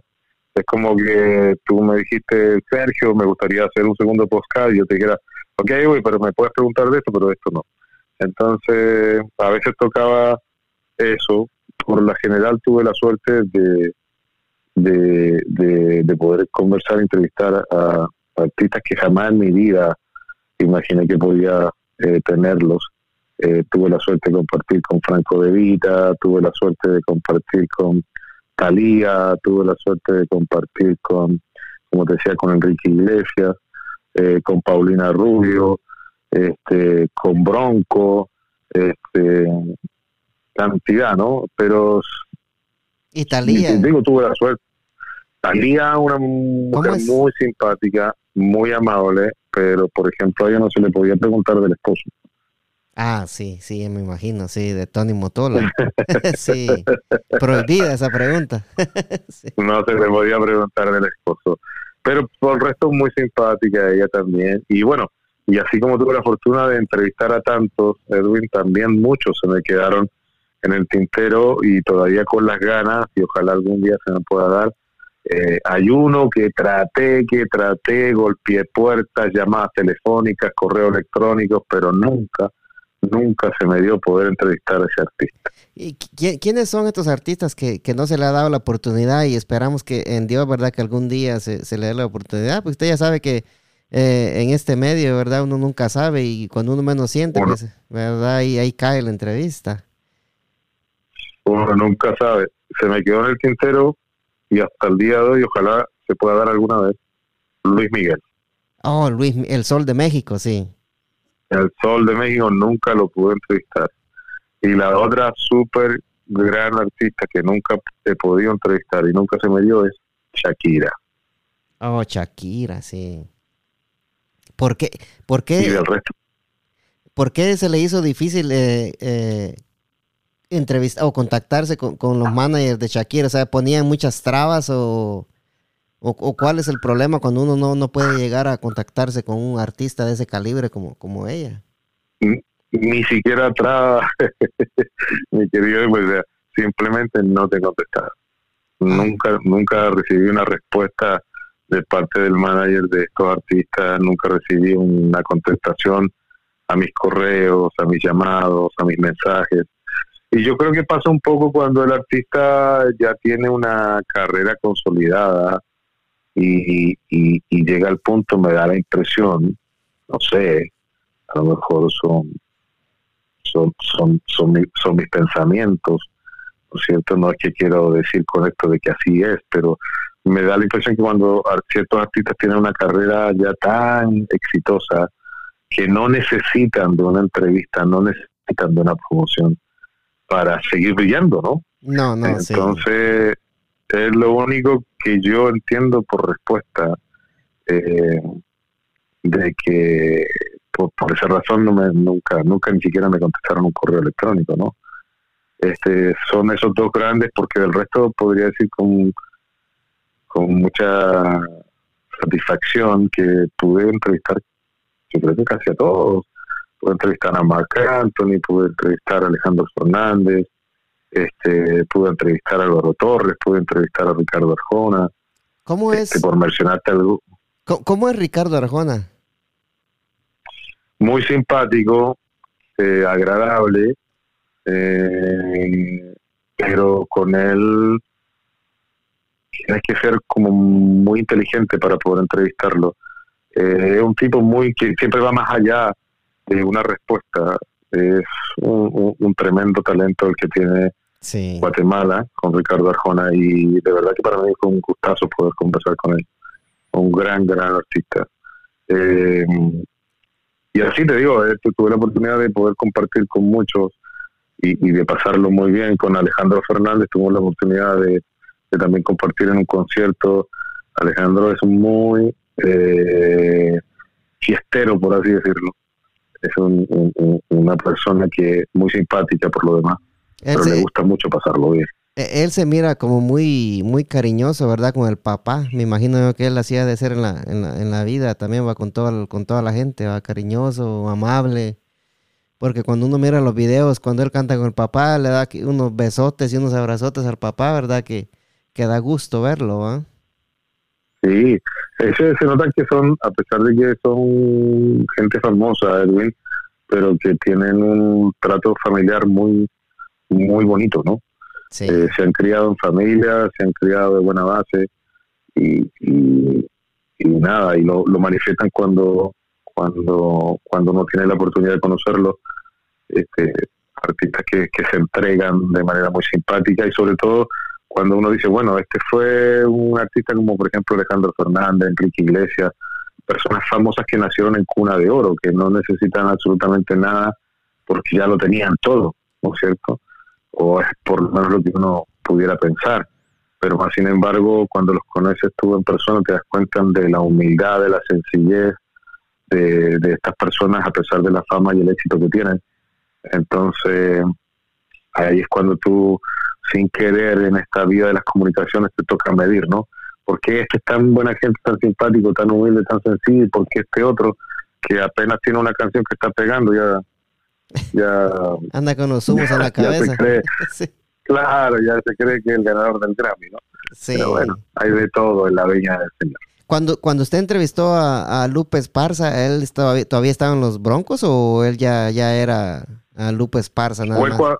Es como que tú me dijiste, Sergio, me gustaría hacer un segundo podcast y yo te dijera, ok, güey, pero me puedes preguntar de esto, pero de esto no. Entonces, a veces tocaba eso. Por la general tuve la suerte de de, de, poder conversar, entrevistar a, artistas que jamás en mi vida imaginé que podía eh, tenerlos. Eh, tuve la suerte de compartir con Franco De Vita, tuve la suerte de compartir con Talía, tuve la suerte de compartir con, como te decía, con Enrique Iglesias, eh, con Paulina Rubio, este, con Bronco, este, cantidad, ¿no? Pero Italia. Digo, tuve la suerte. Talía, una mujer muy simpática, muy amable, pero por ejemplo a ella no se le podía preguntar del esposo. Ah, sí, sí, me imagino, sí, de Tony Motola. sí, prohibida esa pregunta. No se le podía preguntar del esposo. Pero por el resto muy simpática ella también. Y bueno, y así como tuve la fortuna de entrevistar a tantos, Edwin, también muchos se me quedaron en el tintero y todavía con las ganas, y ojalá algún día se me pueda dar, eh, hay uno que traté, que traté, golpeé puertas, llamadas telefónicas, correos electrónicos, pero nunca, nunca se me dio poder entrevistar a ese artista. ¿Y quiénes son estos artistas que, que, no se le ha dado la oportunidad y esperamos que en Dios, verdad, que algún día se, se le dé la oportunidad? Pues usted ya sabe que eh, en este medio, ¿verdad? Uno nunca sabe y cuando uno menos siente, pues, ¿verdad? Y ahí cae la entrevista. Uno nunca sabe. Se me quedó en el tintero y hasta el día de hoy ojalá se pueda dar alguna vez Luis Miguel. Oh, Luis, el Sol de México, sí. El Sol de México nunca lo pude entrevistar. Y la otra súper gran artista que nunca he podido entrevistar y nunca se me dio es Shakira. Oh, Shakira, sí. ¿Por qué? ¿Por qué? Y del resto. ¿Por qué se le hizo difícil eh, eh, entrevistar o contactarse con, los managers de Shakira? O sea, ¿ponían muchas trabas o, o, cuál es el problema cuando uno no, no puede llegar a contactarse con un artista de ese calibre como, como ella? Ni, siquiera trabas, mi querido, pues, simplemente no te contestaron. Ah. Nunca, nunca recibí una respuesta de parte del manager de estos artistas, nunca recibí una contestación a mis correos, a mis llamados, a mis mensajes. Y yo creo que pasa un poco cuando el artista ya tiene una carrera consolidada y, y, llega al punto, me da la impresión, no sé, a lo mejor son son, son, son, son mis pensamientos, ¿no cierto? No es que quiero decir con esto de que así es, pero me da la impresión que cuando ciertos artistas tienen una carrera ya tan exitosa que no necesitan de una entrevista, no necesitan de una promoción, para seguir brillando, ¿no? No, no. Entonces, es lo único que yo entiendo por respuesta eh, de que por, esa razón no me, nunca, nunca ni siquiera me contestaron un correo electrónico, ¿no? Este, son esos dos grandes porque del resto podría decir con, con mucha satisfacción que pude entrevistar, yo creo que casi a todos. Pude entrevistar a Mark Anthony, pude entrevistar a Alejandro Fernández, este, pude entrevistar a Álvaro Torres, pude entrevistar a Ricardo Arjona. ¿Cómo este, es? por mencionarte algo. ¿Cómo, es Ricardo Arjona? Muy simpático, eh, agradable, eh, pero con él tienes que ser como muy inteligente para poder entrevistarlo. Eh, es un tipo muy que siempre va más allá de una respuesta. Es un, tremendo talento el que tiene Guatemala con Ricardo Arjona y de verdad que para mí fue un gustazo poder conversar con él. Un gran, gran artista. Eh, y así te digo, eh, tuve la oportunidad de poder compartir con muchos y, de pasarlo muy bien con Alejandro Fernández. Tuve la oportunidad de, también compartir en un concierto. Alejandro es muy eh, fiestero, por así decirlo. Es una persona que muy simpática por lo demás, pero le gusta mucho pasarlo bien. E, él se mira como muy muy cariñoso, ¿verdad? Con el papá. Me imagino que él hacía de ser en la, en la, en la vida. También va con, todo, con toda la gente, va cariñoso, amable. Porque cuando uno mira los videos, cuando él canta con el papá, le da unos besotes y unos abrazotes al papá, ¿verdad? Que, que da gusto verlo, ¿va? Sí, ese, se nota que son, a pesar de que son gente famosa, Edwin, pero que tienen un trato familiar muy, muy bonito, ¿no? Eh, se han criado en familia, se han criado de buena base y, y, nada, y lo, lo, manifiestan cuando cuando cuando uno tiene la oportunidad de conocerlo, este, artistas que, que se entregan de manera muy simpática y sobre todo cuando uno dice, bueno, este fue un artista como por ejemplo Alejandro Fernández, Enrique Iglesias, personas famosas que nacieron en cuna de oro, que no necesitan absolutamente nada porque ya lo tenían todo, ¿no es cierto? o es por lo menos lo que uno pudiera pensar. Pero más sin embargo, cuando los conoces tú en persona, te das cuenta de la humildad, de la sencillez de, estas personas a pesar de la fama y el éxito que tienen. Entonces, ahí es cuando tú, sin querer en esta vida de las comunicaciones, te toca medir, ¿no? ¿Por qué este es tan buena gente, tan simpático, tan humilde, tan sencillo? ¿Y por qué este otro, que apenas tiene una canción que está pegando, ya ya anda con los humos en la cabeza. Claro, ya se cree que es el ganador del Grammy, ¿no? Sí. Pero bueno, hay de todo en la viña del Señor. Cuando, cuando usted entrevistó a, a Lupe Esparza, ¿él estaba, todavía estaba en los Broncos o él ya, ya era a Lupe Esparza nada fue, más?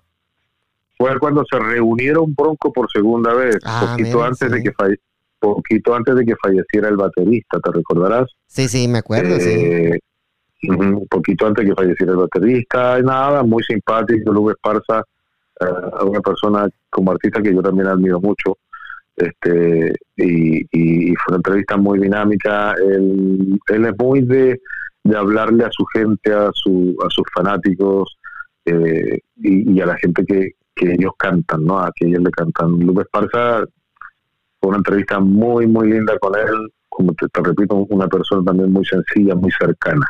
Fue cuando se reunieron Bronco por segunda vez, ah, poquito antes de que poquito antes de que falleciera el baterista, ¿te recordarás? Sí, sí, me acuerdo, sí. Eh, un poquito antes que falleciera el baterista, y nada, muy simpático, Luis Esparza, uh, una persona como artista que yo también admiro mucho, este y, fue una entrevista muy dinámica, él, él es muy de, de hablarle a su gente, a, su, a sus fanáticos eh, y, a la gente que, que ellos cantan, ¿no? A que ellos le cantan. Lupe Esparza fue una entrevista muy, muy linda con él, como te repito, una persona también muy sencilla, muy cercana.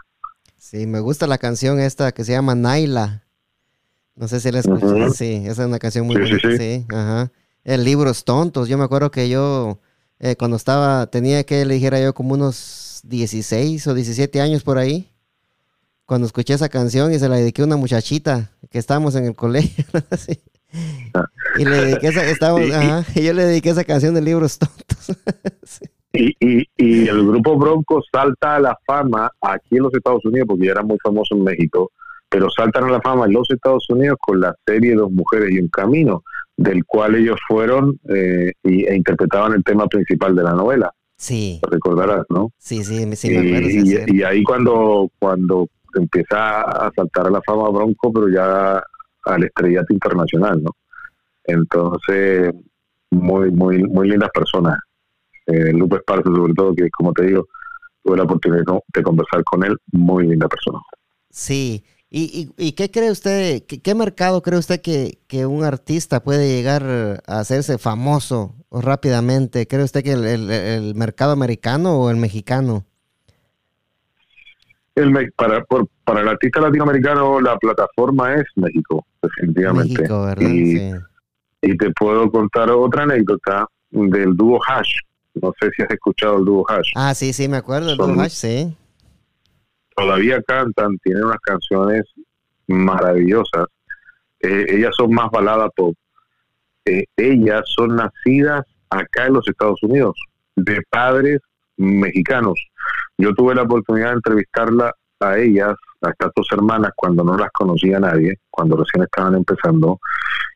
Sí, me gusta la canción esta que se llama Naila. No sé si la escuché. Sí, esa es una canción muy bonita. Sí, ajá. El libros tontos. Yo me acuerdo que yo, eh, cuando estaba, tenía que le dijera yo como unos 16 o 17 años por ahí. Cuando escuché esa canción y se la dediqué a una muchachita que estábamos en el colegio. Ah. Y le dediqué esa, ajá, y yo le dediqué esa canción de libros tontos. sí. Y, y, y, el grupo Bronco salta a la fama aquí en los Estados Unidos, porque ya era muy famoso en México, pero saltan a la fama en los Estados Unidos con la serie Dos Mujeres y un Camino, del cual ellos fueron eh, y, e interpretaban el tema principal de la novela. Sí. Te recordarás, ¿no? Sí, sí, sí me acuerdo. Y, y, ahí cuando, cuando empieza a saltar a la fama Bronco, pero ya al estrellato internacional, ¿no? Entonces, muy, muy, muy lindas personas eh, Lupe Esparza, sobre todo, que como te digo, tuve la oportunidad de conversar con él, muy linda persona. Sí, ¿Y, y, qué cree usted, qué, mercado cree usted que, que, un artista puede llegar a hacerse famoso rápidamente? ¿Cree usted que el, mercado americano o el mexicano? El, para, para el artista latinoamericano la plataforma es México, definitivamente. México, ¿verdad? Y, y te puedo contar otra anécdota del dúo Hash, No sé si has escuchado el dúo Hash. Ah, sí, sí, me acuerdo, el dúo Hash, sí. Todavía cantan, tienen unas canciones maravillosas. Eh, ellas son más balada pop. Eh, ellas son nacidas acá en los Estados Unidos, de padres mexicanos. Yo tuve la oportunidad de entrevistarla a ellas, a estas dos hermanas, cuando no las conocía nadie, cuando recién estaban empezando,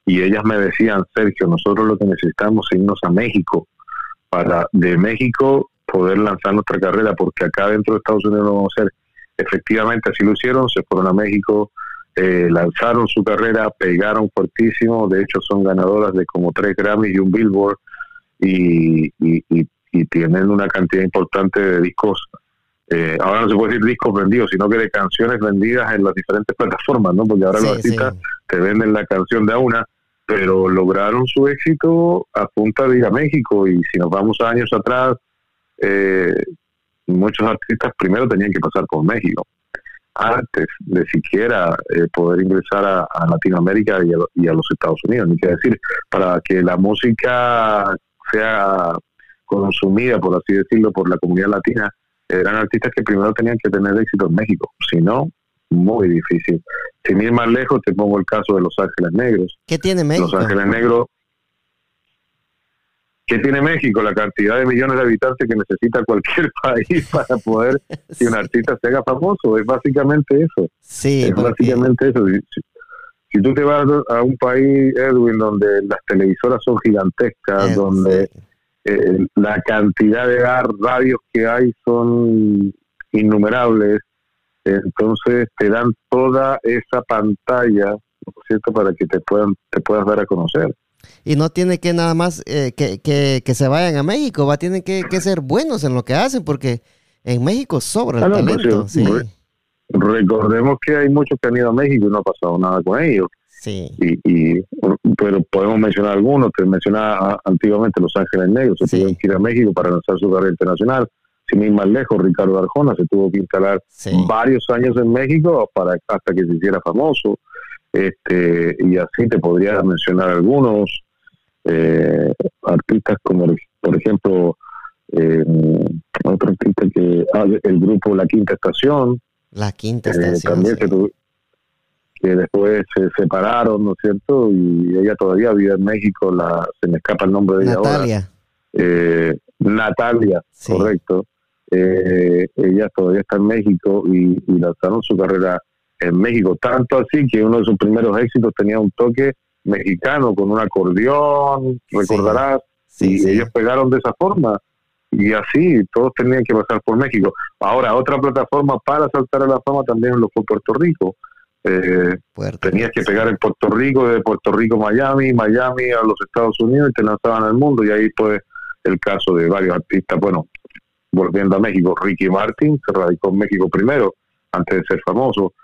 y ellas me decían, Sergio, nosotros lo que necesitamos es irnos a México, para de México poder lanzar nuestra carrera, porque acá dentro de Estados Unidos no vamos a hacer. Efectivamente, así lo hicieron, se fueron a México, eh, lanzaron su carrera, pegaron fuertísimo, de hecho son ganadoras de como tres Grammys y un Billboard, y, y, tienen una cantidad importante de discos eh, ahora no se puede decir discos vendidos, sino que de canciones vendidas en las diferentes plataformas, ¿no? Porque ahora los artistas te venden la canción de a una, pero lograron su éxito a punta de ir a México y si nos vamos a años atrás, eh, muchos artistas primero tenían que pasar por México antes de siquiera eh, poder ingresar a, Latinoamérica y a, y a, los Estados Unidos. Ni que decir, para que la música sea consumida, por así decirlo, por la comunidad latina, eran artistas que primero tenían que tener éxito en México, si no, muy difícil. Sin ir más lejos, te pongo el caso de Los Ángeles Negros. ¿Qué tiene México? Los Ángeles Negros. ¿Qué tiene México? La cantidad de millones de habitantes que necesita cualquier país para poder que un artista se haga famoso. Es básicamente eso. Sí, es básicamente eso. Si, tú te vas a un país, Edwin, donde las televisoras son gigantescas, donde eh, la cantidad de radios que hay son innumerables, entonces te dan toda esa pantalla, cierto?, para que te puedan te puedas dar a conocer. Y no tiene que nada más eh, que, que, se vayan a México, va tienen que, ser buenos en lo que hacen, porque en México sobra el ah, pues talento. sí. Recordemos que hay muchos que han ido a México y no ha pasado nada con ellos. Sí. Y, pero podemos mencionar algunos, te mencionaba antiguamente Los Ángeles Negros, se tuvieron que ir a México para lanzar su carrera internacional. Sin ir más lejos, Ricardo Arjona se tuvo que instalar varios años en México para hasta que se hiciera famoso. Este, y así te podría mencionar algunos eh, artistas como por ejemplo eh, otro artista que ah, el grupo La Quinta Estación la Quinta Estación también se que después se separaron, ¿no es cierto? Y ella todavía vive en México, la se me escapa el nombre de ella Natalia. Eh, Natalia, correcto. Eh, ella todavía está en México y, lanzaron su carrera en México, tanto así que uno de sus primeros éxitos tenía un toque mexicano con un acordeón, recordarás, y ellos pegaron de esa forma y así todos tenían que pasar por México. Ahora, otra plataforma para saltar a la fama también lo fue Puerto Rico. Eh, tenías que pegar en Puerto Rico, de Puerto Rico Miami, Miami a los Estados Unidos y te lanzaban al mundo. Y ahí fue el caso de varios artistas. Bueno, volviendo a México, Ricky Martin se radicó en México primero, antes de ser famoso.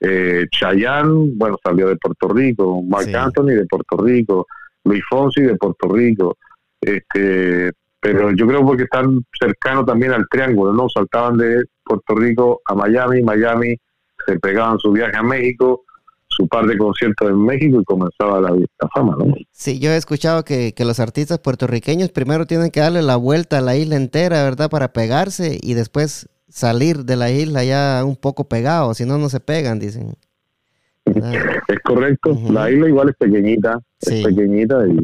Eh, Chayanne, bueno, salió de Puerto Rico. Mark Anthony de Puerto Rico. Luis Fonsi de Puerto Rico. Este, pero yo creo porque están cercanos también al triángulo, ¿no? Saltaban de Puerto Rico a Miami, Miami se pegaban su viaje a México, su par de conciertos en México y comenzaba la, fama, ¿no? Sí, yo he escuchado que, los artistas puertorriqueños primero tienen que darle la vuelta a la isla entera, ¿verdad? Para pegarse y después salir de la isla ya un poco pegado, si no, no se pegan, dicen. Es correcto, la isla igual es pequeñita, es pequeñita y,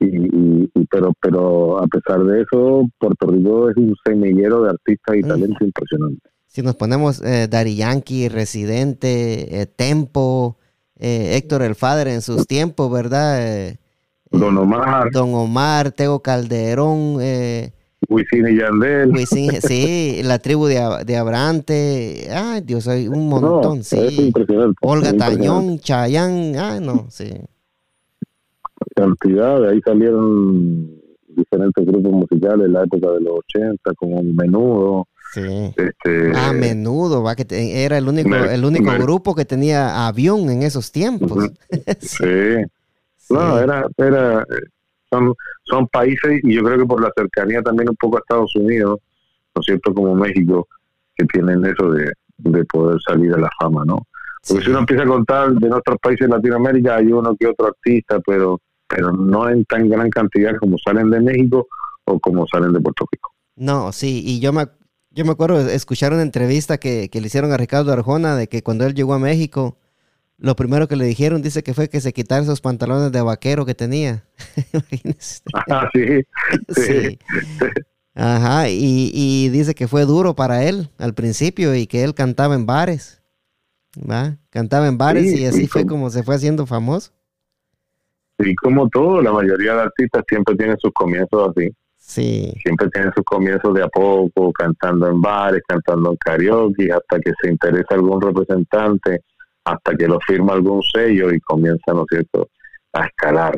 y, pero pero a pesar de eso, Puerto Rico es un semillero de artistas y talento impresionante si nos ponemos eh, Dari Yankee, Residente, eh, Tempo, eh, Héctor el Padre en sus tiempos, ¿verdad? Eh, Don Omar. Don Omar, Tego Calderón. Wisin y Yandel. sí, la tribu de, de Abrante. Ay, Dios, hay un montón, sí. Olga Tañón, Chayán, ay, no, sí. Cantidad, de ahí salieron diferentes grupos musicales en la época de los 80, como Menudo. Sí. Este, a menudo, va que era el único, el único grupo que tenía avión en esos tiempos. sí. No, era, era, son, son países y yo creo que por la cercanía también un poco a Estados Unidos, ¿no es cierto? Como México, que tienen eso de, poder salir a la fama, ¿no? Porque si uno empieza a contar de nuestros países de Latinoamérica, hay uno que otro artista, pero pero no en tan gran cantidad como salen de México o como salen de Puerto Rico. No, sí, y yo me, yo me acuerdo escuchar una entrevista que, que le hicieron a Ricardo Arjona de que cuando él llegó a México, lo primero que le dijeron, dice que fue que se quitara esos pantalones de vaquero que tenía. ah, sí, sí. Ajá, y, y, dice que fue duro para él al principio y que él cantaba en bares. ¿va? Cantaba en bares y así fue como se fue haciendo famoso. Y como todo, la mayoría de artistas siempre tienen sus comienzos así. Sí. Siempre tienen sus comienzos de a poco, cantando en bares, cantando en karaoke, hasta que se interesa algún representante, hasta que lo firma algún sello y comienza, ¿no es cierto?, a escalar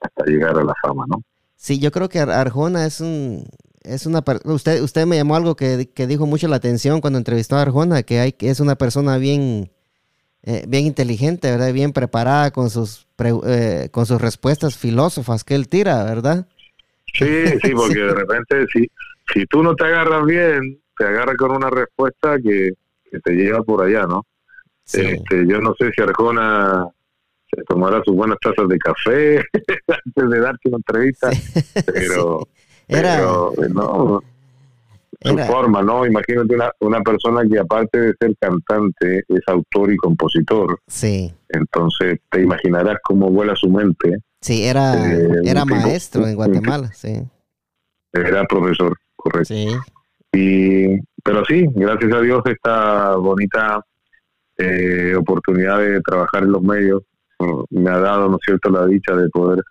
hasta llegar a la fama, ¿no? Sí, yo creo que Arjona es un, es una usted usted me llamó algo que, dijo mucho la atención cuando entrevistó a Arjona que hay que es una persona bien eh, bien inteligente verdad bien preparada con sus eh, con sus respuestas filósofas que él tira verdad sí sí porque de repente si si tú no te agarras bien te agarras con una respuesta que, te lleva por allá no este, yo no sé si Arjona se tomará sus buenas tazas de café antes de darte una entrevista pero era, Pero, no, su forma, ¿no? Imagínate una, una persona que aparte de ser cantante es autor y compositor. Sí. Entonces te imaginarás cómo vuela su mente. Sí, era, eh, era maestro en Guatemala, sí. Era profesor, correcto. Sí. Y, pero sí, gracias a Dios esta bonita eh, oportunidad de trabajar en los medios me ha dado, ¿no es cierto?, la dicha de poder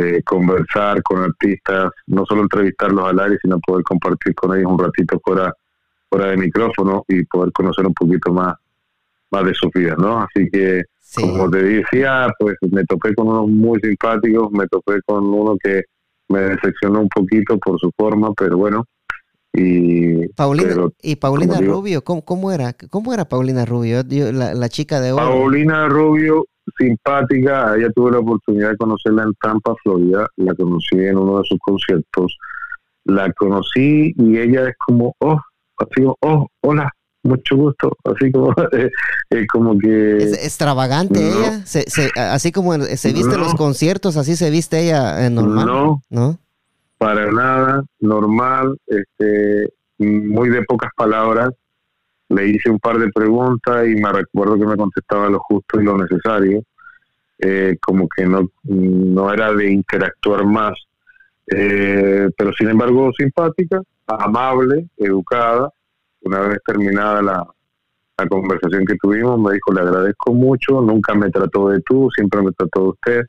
eh, conversar con artistas, no solo entrevistarlos al aire, sino poder compartir con ellos un ratito fuera, fuera de micrófono y poder conocer un poquito más, más de sus vidas, ¿no? Así que, como te decía, pues me topé con unos muy simpáticos, me topé con uno que me decepcionó un poquito por su forma, pero bueno. Y Paulina, y Paulina Rubio, ¿cómo, ¿cómo, era? ¿Cómo era Paulina Rubio? la, la chica de oro. Paulina Rubio simpática. Ella tuve la oportunidad de conocerla en Tampa, Florida. La conocí en uno de sus conciertos. La conocí y ella es como, oh, así, oh, hola, mucho gusto. Así como, eh, como que. Es extravagante ella. así como se viste en los conciertos, así se viste ella en normal. No, no. Para nada, normal, este, muy de pocas palabras le hice un par de preguntas y me recuerdo que me contestaba lo justo y lo necesario, eh, como que no, no era de interactuar más, eh, pero sin embargo simpática, amable, educada. Una vez terminada la, la conversación que tuvimos, me dijo, le agradezco mucho, nunca me trató de tú, siempre me trató de usted,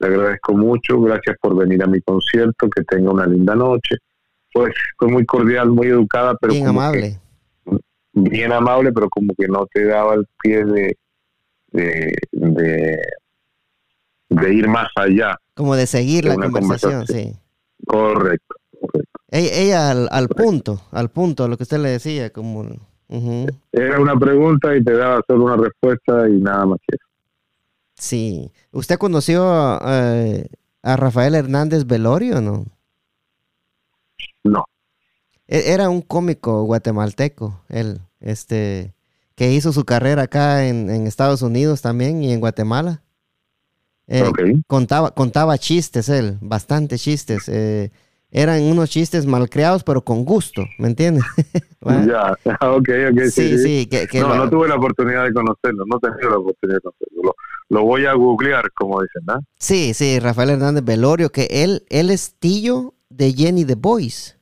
le agradezco mucho, gracias por venir a mi concierto, que tenga una linda noche. Pues fue muy cordial, muy educada, pero... Bien amable bien amable, pero como que no te daba el pie de, de, de, ir más allá. Como de seguir la conversación, sí. Correcto, Ella, al, al, punto, al punto, lo que usted le decía, como... Era una pregunta y te daba solo una respuesta y nada más que eso. Sí. ¿Usted conoció eh, a Rafael Hernández Velorio o no? No. E, era un cómico guatemalteco, él, este, que hizo su carrera acá en, Estados Unidos también y en Guatemala. Eh, contaba, contaba chistes él, bastante chistes. Eh, eran unos chistes malcriados, pero con gusto, ¿me entiendes? Ya, ok, ok. Sí, sí. no, no tuve la oportunidad de conocerlo, no tenía la oportunidad de conocerlo. Lo, voy a googlear, como dicen, ¿no? Sí, sí, Rafael Hernández Velorio, que él, él es tío de Jenny the Boys.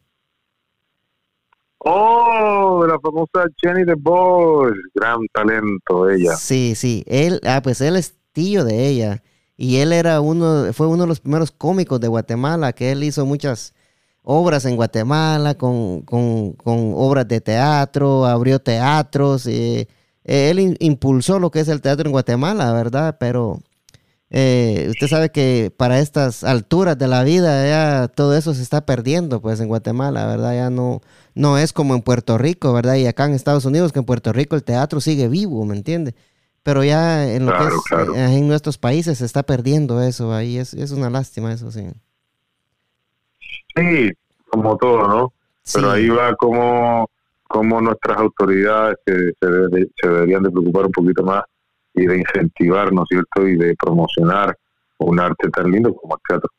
Oh, la famosa Jenny the Boys, gran talento ella. Sí, sí, él, ah, pues él es tío de ella y él era uno, fue uno de los primeros cómicos de Guatemala, que él hizo muchas obras en Guatemala con, con, obras de teatro, abrió teatros, y, eh, él impulsó lo que es el teatro en Guatemala, ¿verdad? Pero eh, usted sabe que para estas alturas de la vida ya todo eso se está perdiendo pues en Guatemala, ¿verdad? Ya no, no es como en Puerto Rico, ¿verdad? Y acá en Estados Unidos, que en Puerto Rico el teatro sigue vivo, ¿me entiende? Pero ya en lo que es eh, en nuestros países se está perdiendo eso, ahí es, es una lástima eso, sí. Sí, como todo, ¿no? Pero ahí va como, como nuestras autoridades se, se deberían de preocupar un poquito más y de incentivar, ¿no es cierto? Y de promocionar un arte tan lindo como el teatro.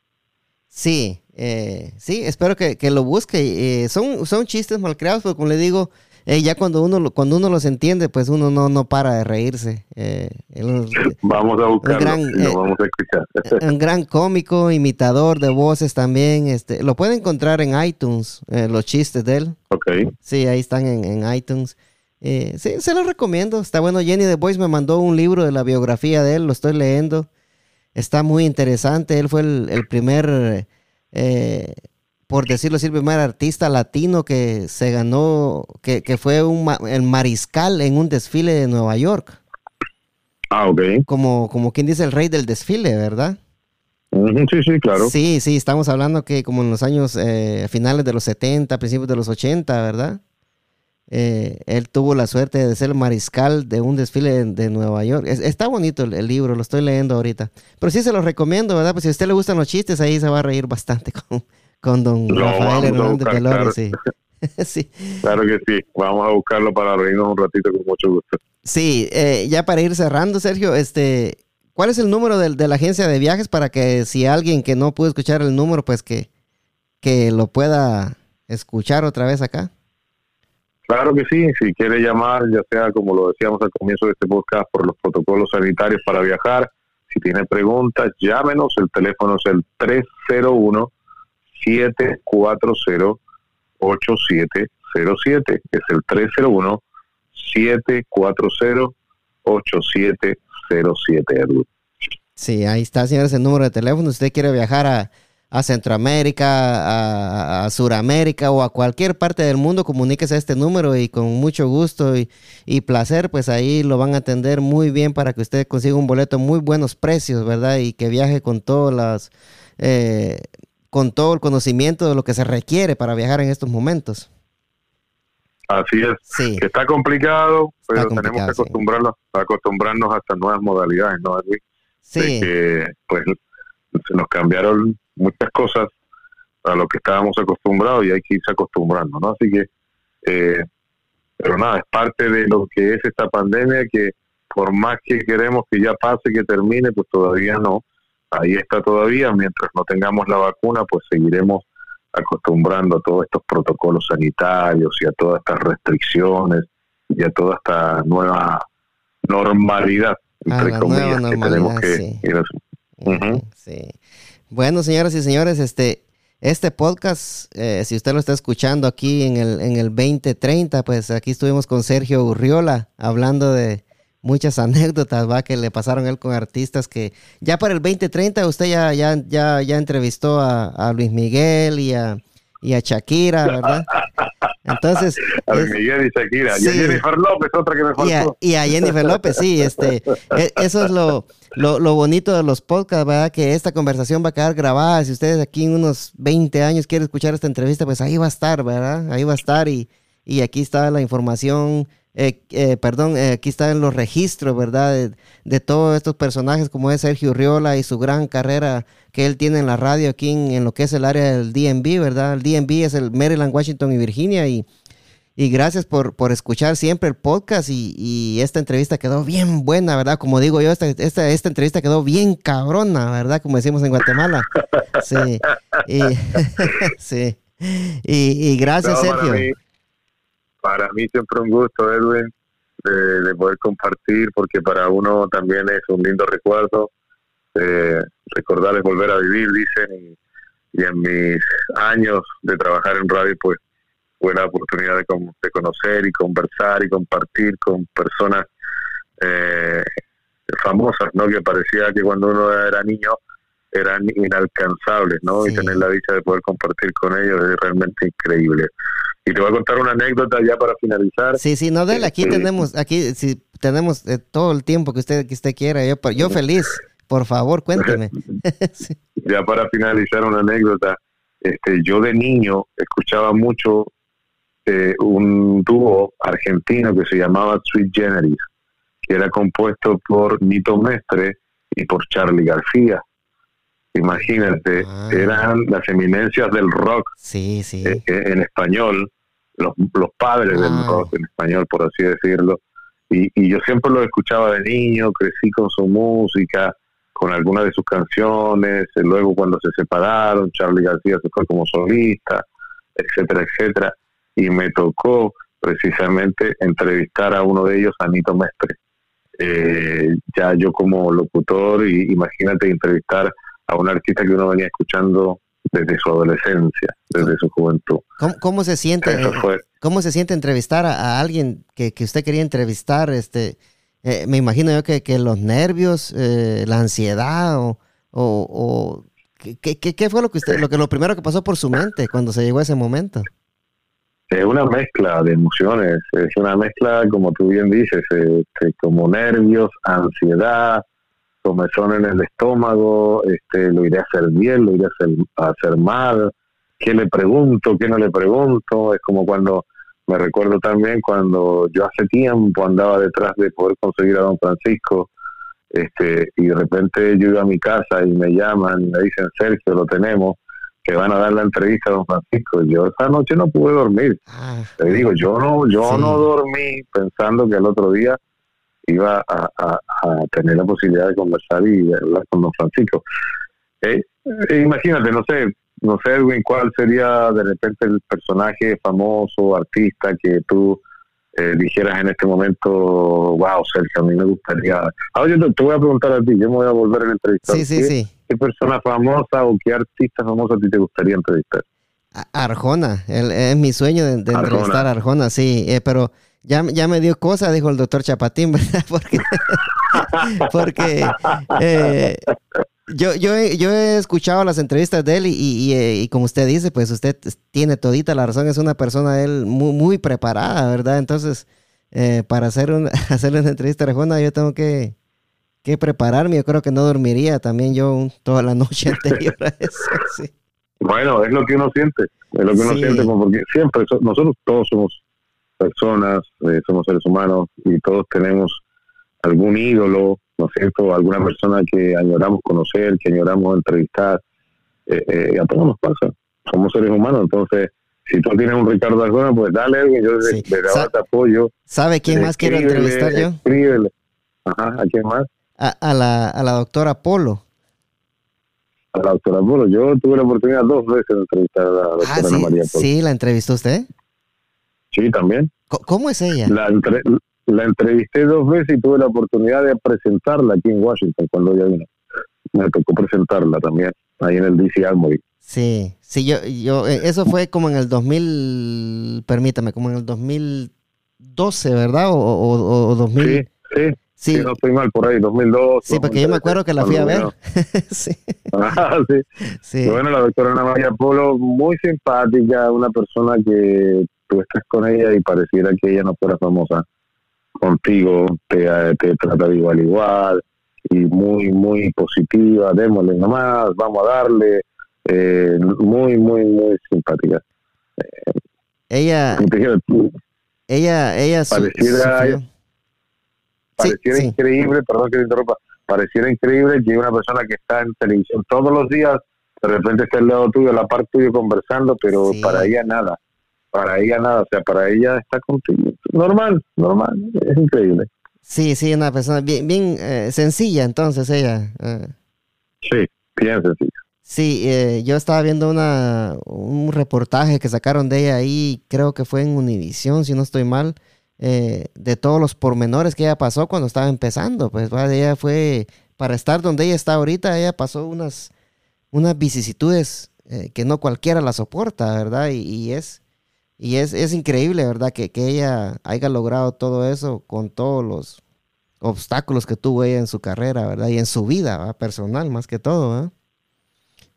Sí, eh, sí, espero que, lo busque. Eh, son, son chistes malcriados, pero como le digo, eh, ya cuando uno, cuando uno los entiende, pues uno no, no para de reírse. vamos a buscarlo lo vamos a escuchar. un gran cómico, imitador de voces también. Este, lo puede encontrar en iTunes, los chistes de él. Ok. Sí, ahí están en, en iTunes. Sí, se los recomiendo. Está bueno. Jenny The Voice me mandó un libro de la biografía de él, lo estoy leyendo está muy interesante. Él fue el, primer, eh, por decirlo así, el primer artista latino que se ganó, que, fue un, el mariscal en un desfile de Nueva York. Ah, ok. Como, como quien dice el rey del desfile, ¿verdad? Sí, sí, claro. Sí, sí, estamos hablando que como en los años eh, finales de los 70, principios de los 80, ¿verdad? Eh, él tuvo la suerte de ser mariscal de un desfile de, Nueva York. está bonito el, libro, lo estoy leyendo ahorita. Pero sí se lo recomiendo, ¿verdad? Pues si a usted le gustan los chistes, ahí se va a reír bastante con, con don Rafael Hernández Claro. Sí. Claro que sí, vamos a buscarlo para reírnos un ratito con mucho gusto. Sí, eh, ya para ir cerrando, Sergio, este, ¿cuál es el número de, de, la agencia de viajes para que si alguien que no pudo escuchar el número, pues que, que lo pueda escuchar otra vez acá? Claro que sí, si quiere llamar, ya sea como lo decíamos al comienzo de este podcast, por los protocolos sanitarios para viajar, si tiene preguntas, llámenos, el teléfono es el 301-740-8707, es el 301-740-8707, Sí, ahí está, señores, el número de teléfono. Si usted quiere viajar a, a Centroamérica, a, Suramérica o a cualquier parte del mundo, comuníquese a este número y con mucho gusto y, placer, pues ahí lo van a atender muy bien para que usted consiga un boleto muy buenos precios, ¿verdad? Y que viaje con todas las, eh, con todo el conocimiento de lo que se requiere para viajar en estos momentos. Así es. Sí. Que está complicado, pero tenemos que acostumbrarnos, acostumbrarnos a estas nuevas modalidades, ¿no? Sí. que, pues, se nos cambiaron muchas cosas a lo que estábamos acostumbrados y hay que irse acostumbrando, ¿no? Así que, eh, pero nada, es parte de lo que es esta pandemia que por más que queremos que ya pase, que termine, pues todavía no. Ahí está todavía, mientras no tengamos la vacuna, pues seguiremos acostumbrando a todos estos protocolos sanitarios y a todas estas restricciones y a toda esta nueva normalidad, entre comillas, que tenemos que ir sí. Bueno, señoras y señores, este, este podcast, eh, si usted lo está escuchando aquí en el, en el 2030, pues aquí estuvimos con Sergio Urriola hablando de muchas anécdotas, va, que le pasaron él con artistas que ya para el 2030 usted ya, ya, ya, ya entrevistó a, a Luis Miguel y a, y a Shakira, ¿verdad? Entonces. A Miguel y Shakira. Y a Jennifer López, otra que me faltó. Y a, Jennifer López, sí. Este, e, eso es lo, lo, bonito de los podcasts, ¿verdad? Que esta conversación va a quedar grabada. Si ustedes aquí en unos 20 años quieren escuchar esta entrevista, pues ahí va a estar, ¿verdad? Ahí va a estar y, y aquí está la información eh, eh, perdón, eh, aquí están los registros, ¿verdad? De, todos estos personajes como es Sergio Riola y su gran carrera que él tiene en la radio aquí en, lo que es el área del DMV, ¿verdad? El DMV es el Maryland, Washington y Virginia y, y gracias por, por escuchar siempre el podcast y, esta entrevista quedó bien buena, ¿verdad? Como digo yo, esta, esta, esta entrevista quedó bien cabrona, ¿verdad? Como decimos en Guatemala. Sí. Y, sí. y, gracias, Sergio para mí siempre un gusto, Edwin, de, poder compartir, porque para uno también es un lindo recuerdo. Eh, recordar es volver a vivir, dicen, y, en mis años de trabajar en radio, pues fue la oportunidad de, de conocer y conversar y compartir con personas eh, famosas, ¿no? Que parecía que cuando uno era niño eran inalcanzables, ¿no? Y tener la dicha de poder compartir con ellos es realmente increíble. Y te voy a contar una anécdota ya para finalizar. Sí, sí, no, Del, aquí tenemos, aquí si tenemos eh, todo el tiempo que usted que usted quiera. Yo, yo feliz, por favor, cuénteme. Ya para finalizar una anécdota, este, yo de niño escuchaba mucho eh, un dúo argentino que se llamaba Sweet Generis, que era compuesto por Nito Mestre y por Charlie García. Imagínate, ah. eran las eminencias del rock sí, sí. Eh, eh, en español, los, los padres del ah. rock en español, por así decirlo. Y, y yo siempre lo escuchaba de niño, crecí con su música, con algunas de sus canciones, luego cuando se separaron, Charlie García se fue como solista, etcétera, etcétera, y me tocó precisamente entrevistar a uno de ellos, Anito Mestre. Eh, ya yo como locutor, y imagínate entrevistar a un artista que uno venía escuchando desde su adolescencia, desde su juventud. ¿Cómo, se siente? Eh, ¿Cómo se siente entrevistar a, alguien que, que, usted quería entrevistar? Este, eh, me imagino yo que, que los nervios, eh, la ansiedad o, o, ¿qué, qué, fue lo que usted, lo que lo primero que pasó por su mente cuando se llegó a ese momento? Es una mezcla de emociones, es una mezcla, como tú bien dices, este, como nervios, ansiedad, comezón en el estómago, este, lo iré a hacer bien, lo iré a hacer, a hacer mal, qué le pregunto, qué no le pregunto, es como cuando me recuerdo también cuando yo hace tiempo andaba detrás de poder conseguir a don Francisco, este, y de repente yo iba a mi casa y me llaman, me dicen, Sergio, lo tenemos, que van a dar la entrevista a don Francisco. Y yo esa noche no pude dormir. Ah, Le digo, yo no, yo no dormí pensando que el otro día iba a, tener la posibilidad de conversar y hablar con don Francisco. Eh, eh, imagínate, no sé, no sé, Edwin, cuál sería de repente el personaje famoso, artista que tú eh, dijeras en este momento, wow, Sergio, a mí me gustaría. Ahora yo te, voy a preguntar a ti, yo me voy a volver a entrevistar. Sí, sí, sí. ¿Qué persona famosa o qué artista famoso a ti te gustaría entrevistar? Arjona, es mi sueño de, entrevistar a Arjona, sí, eh, pero ya, ya me dio cosa, dijo el doctor Chapatín, ¿verdad? Porque, porque eh, yo, yo, yo he escuchado las entrevistas de él y, y, como usted dice, pues usted tiene todita la razón, es una persona él muy, muy preparada, ¿verdad? Entonces, eh, para hacer, un, hacerle una entrevista a Arjona, yo tengo que, que prepararme, yo creo que no dormiría también yo toda la noche anterior a eso, Bueno, es lo que uno siente, es lo que uno siente, porque siempre nosotros todos somos personas, eh, somos seres humanos y todos tenemos algún ídolo, ¿no es cierto? Alguna persona que añoramos conocer, que añoramos entrevistar. Eh, eh, a todos nos pasa. Somos seres humanos, entonces si tú tienes un Ricardo Arjona, pues dale, yo desde, te apoyo. ¿Sabe quién más quiero entrevistar yo? Escríbele. Ajá, ¿a quién más? A, la, a la doctora Polo. A la doctora Polo. Yo tuve la oportunidad dos veces de entrevistar a la doctora ah, Ana María Polo. Sí, ¿la entrevistó usted? Sí, también. ¿Cómo es ella? La, la entrevisté dos veces y tuve la oportunidad de presentarla aquí en Washington cuando ella vino. Me tocó presentarla también, ahí en el DC Armory. Sí, sí, yo, yo, eh, eso fue como en el 2000, permítame, como en el 2012, ¿verdad? O, o, 2000. Sí, sí. Sí. no estoy mal por ahí, 2002. Sí, porque yo me acuerdo que la fui a ver. sí. Ah, sí. sí. Bueno, la doctora Ana María Polo, muy simpática, una persona que tú estás con ella y pareciera que ella no fuera famosa contigo, te, te trata de igual igual y muy, muy positiva, démosle nomás, vamos a darle, eh, muy, muy, muy simpática. ella, ella, ella, pareciera, pareciera increíble, perdón que te interrumpa, pareciera increíble que una persona que está en televisión todos los días, de repente está al lado tuyo, a la parte tuyo conversando, pero para ella nada para ella nada, o sea, para ella está contigo. Normal, normal, es increíble. Sí, sí, una persona bien, bien eh, sencilla entonces ella. Eh. Sí, bien sencilla. Sí, eh, yo estaba viendo una, un reportaje que sacaron de ella ahí, creo que fue en Univision, si no estoy mal, de todos los pormenores que ella pasó cuando estaba empezando. Pues ella fue, para estar donde ella está ahorita, ella pasó unas, unas vicisitudes que no cualquiera la soporta, ¿verdad? y es, y es, es increíble, ¿verdad? Que, que, ella haya logrado todo eso con todos los obstáculos que tuvo ella en su carrera, ¿verdad? Y en su vida personal, más que todo, ¿verdad?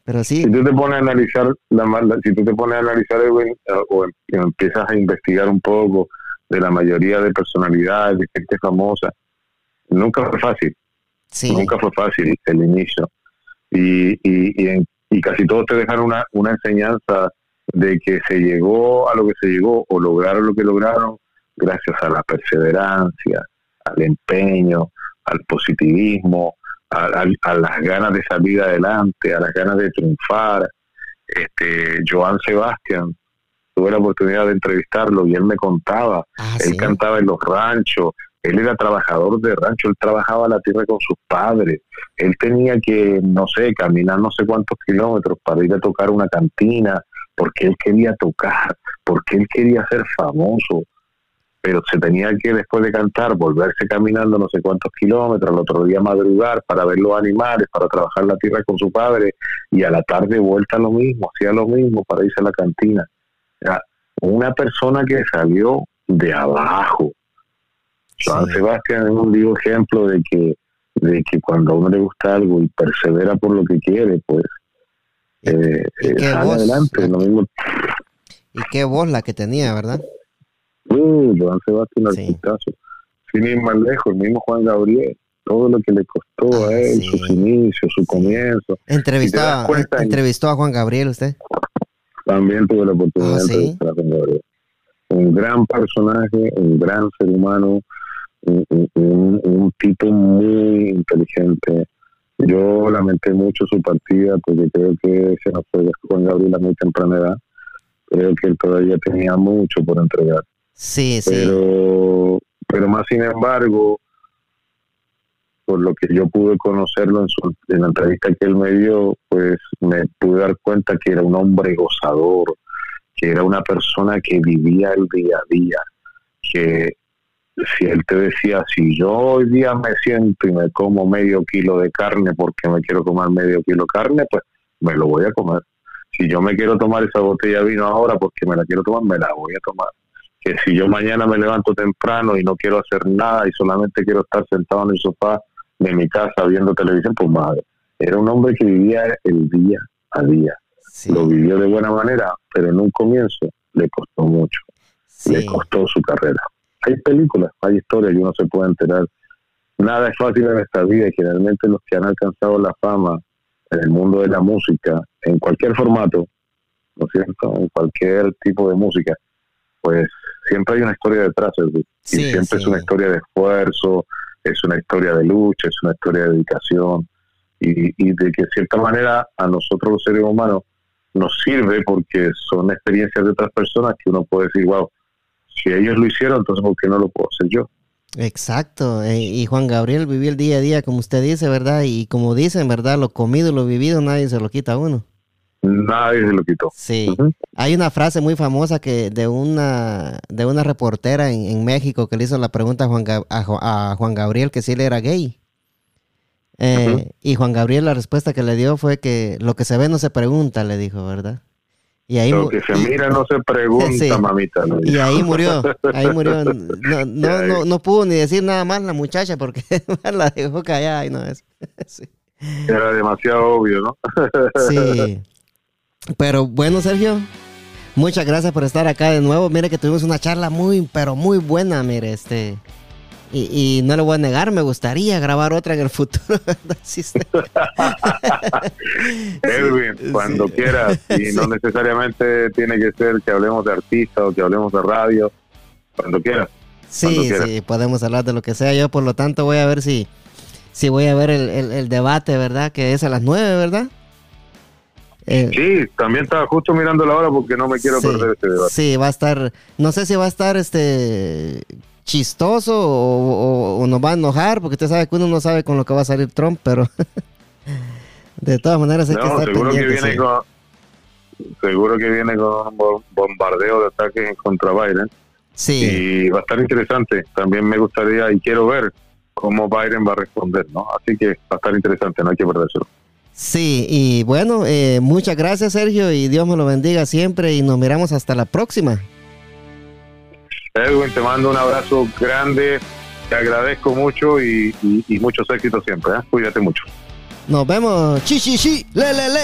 Pero sí. Si tú te pones a analizar, la, si tú te pones a analizar, Edwin, eh, o em, empiezas a investigar un poco de la mayoría de personalidades, de gente famosa, nunca fue fácil. Sí. Nunca fue fácil el inicio. Y, y, y, y casi todos te dejan una, una enseñanza de que se llegó a lo que se llegó o lograron lo que lograron gracias a la perseverancia, al empeño, al positivismo, a, las ganas de salir adelante, a las ganas de triunfar. Este, Joan Sebastián, tuve la oportunidad de entrevistarlo y él me contaba, ah, él cantaba en los ranchos, él era trabajador de rancho, él trabajaba la tierra con sus padres, él tenía que, no sé, caminar no sé cuántos kilómetros para ir a tocar una cantina, porque él quería tocar, porque él quería ser famoso, pero se tenía que después de cantar volverse caminando no sé cuántos kilómetros, al otro día madrugar para ver los animales, para trabajar la tierra con su padre y a la tarde vuelta lo mismo, hacía lo mismo para irse a la cantina. Era una persona que salió de abajo. Juan Sebastián es un vivo ejemplo de que de que cuando a uno le gusta algo y persevera por lo que quiere, pues eh, eh sale adelante. Lo mismo. Y qué voz la que tenía, ¿verdad? Uh, Joan Sebastián sí. Sin ir más lejos, el mismo Juan Gabriel, todo lo que le costó a ah, él, sus inicios, su comienzo. ¿Entrevistó, ¿Entrevistó a Juan Gabriel usted? También tuve la oportunidad ah, de entrevistar a Juan Gabriel. Un gran personaje, un gran ser humano, un, un, tipo muy inteligente. Yo lamenté mucho su partida porque creo que se nos fue Juan Gabriel a muy temprana edad. Creo que él todavía tenía mucho por entregar. Sí, sí. Pero, pero más sin embargo, por lo que yo pude conocerlo en, su, en la entrevista que él me dio, pues me pude dar cuenta que era un hombre gozador, que era una persona que vivía el día a día, que si él te decía, si yo hoy día me siento y me como medio kilo de carne porque me quiero comer medio kilo de carne, pues me lo voy a comer. Si yo me quiero tomar esa botella de vino ahora porque me la quiero tomar, me la voy a tomar que si yo mañana me levanto temprano y no quiero hacer nada y solamente quiero estar sentado en el sofá de mi casa viendo televisión, pues madre. Era un hombre que vivía el día a día. Lo vivió de buena manera, pero en un comienzo le costó mucho. Le costó su carrera. Hay películas, hay historias y uno se puede enterar. Nada es fácil en esta vida y generalmente los que han alcanzado la fama en el mundo de la música, en cualquier formato, ¿no es cierto? En cualquier tipo de música, pues siempre hay una historia detrás, y siempre es una historia de esfuerzo, es una historia de lucha, es una historia de dedicación, y, de que de cierta manera a nosotros los seres humanos nos sirve porque son experiencias de otras personas que uno puede decir, wow, si ellos lo hicieron, entonces ¿por qué no lo puedo hacer yo? Exacto, eh, y Juan Gabriel vivió el día a día, como usted dice, ¿verdad? Y como dicen, ¿verdad? Lo comido y lo vivido nadie se lo quita a uno. Nadie se lo quitó. Sí. Hay una frase muy famosa que de una de una reportera en, México que le hizo la pregunta a Juan, a, Juan Gabriel que si él era gay. Eh, y Juan Gabriel la respuesta que le dio fue que lo que se ve no se pregunta, le dijo, ¿verdad? Y ahí lo que se mira no se pregunta, mamita. Y ahí murió, ahí murió. No, no, no, pudo ni decir nada más la muchacha porque la dejó callada y no es. Era demasiado obvio, ¿no? sí. Pero bueno, Sergio, muchas gracias por estar acá de nuevo. Mire que tuvimos una charla muy, pero muy buena, mire, este. Y, no le voy a negar, me gustaría grabar otra en el futuro. Edwin, cuando quieras, y no necesariamente tiene que ser que hablemos de artistas o que hablemos de radio, cuando quieras. Sí, sí, podemos hablar de lo que sea. Yo, por lo tanto, voy a ver si, si voy a ver el, el debate, ¿verdad? Que es a las nueve, ¿verdad? Eh, sí, también estaba justo mirando la hora porque no me quiero perder este debate. Sí, va a estar, no sé si va a estar este chistoso o, nos va a enojar, porque usted sabe que uno no sabe con lo que va a salir Trump, pero de todas maneras hay que estar seguro que viene con Seguro que viene con un bombardeo de ataques contra Biden. Sí. Y va a estar interesante. También me gustaría y quiero ver cómo Biden va a responder, ¿no? Así que va a estar interesante, no hay que perdérselo. Sí, y bueno, eh, muchas gracias Sergio y Dios me lo bendiga siempre y nos miramos hasta la próxima. Edwin, te mando un abrazo grande, te agradezco mucho y, muchos éxitos siempre. ¿eh? Cuídate mucho. Nos vemos. Chi, chi, le, le.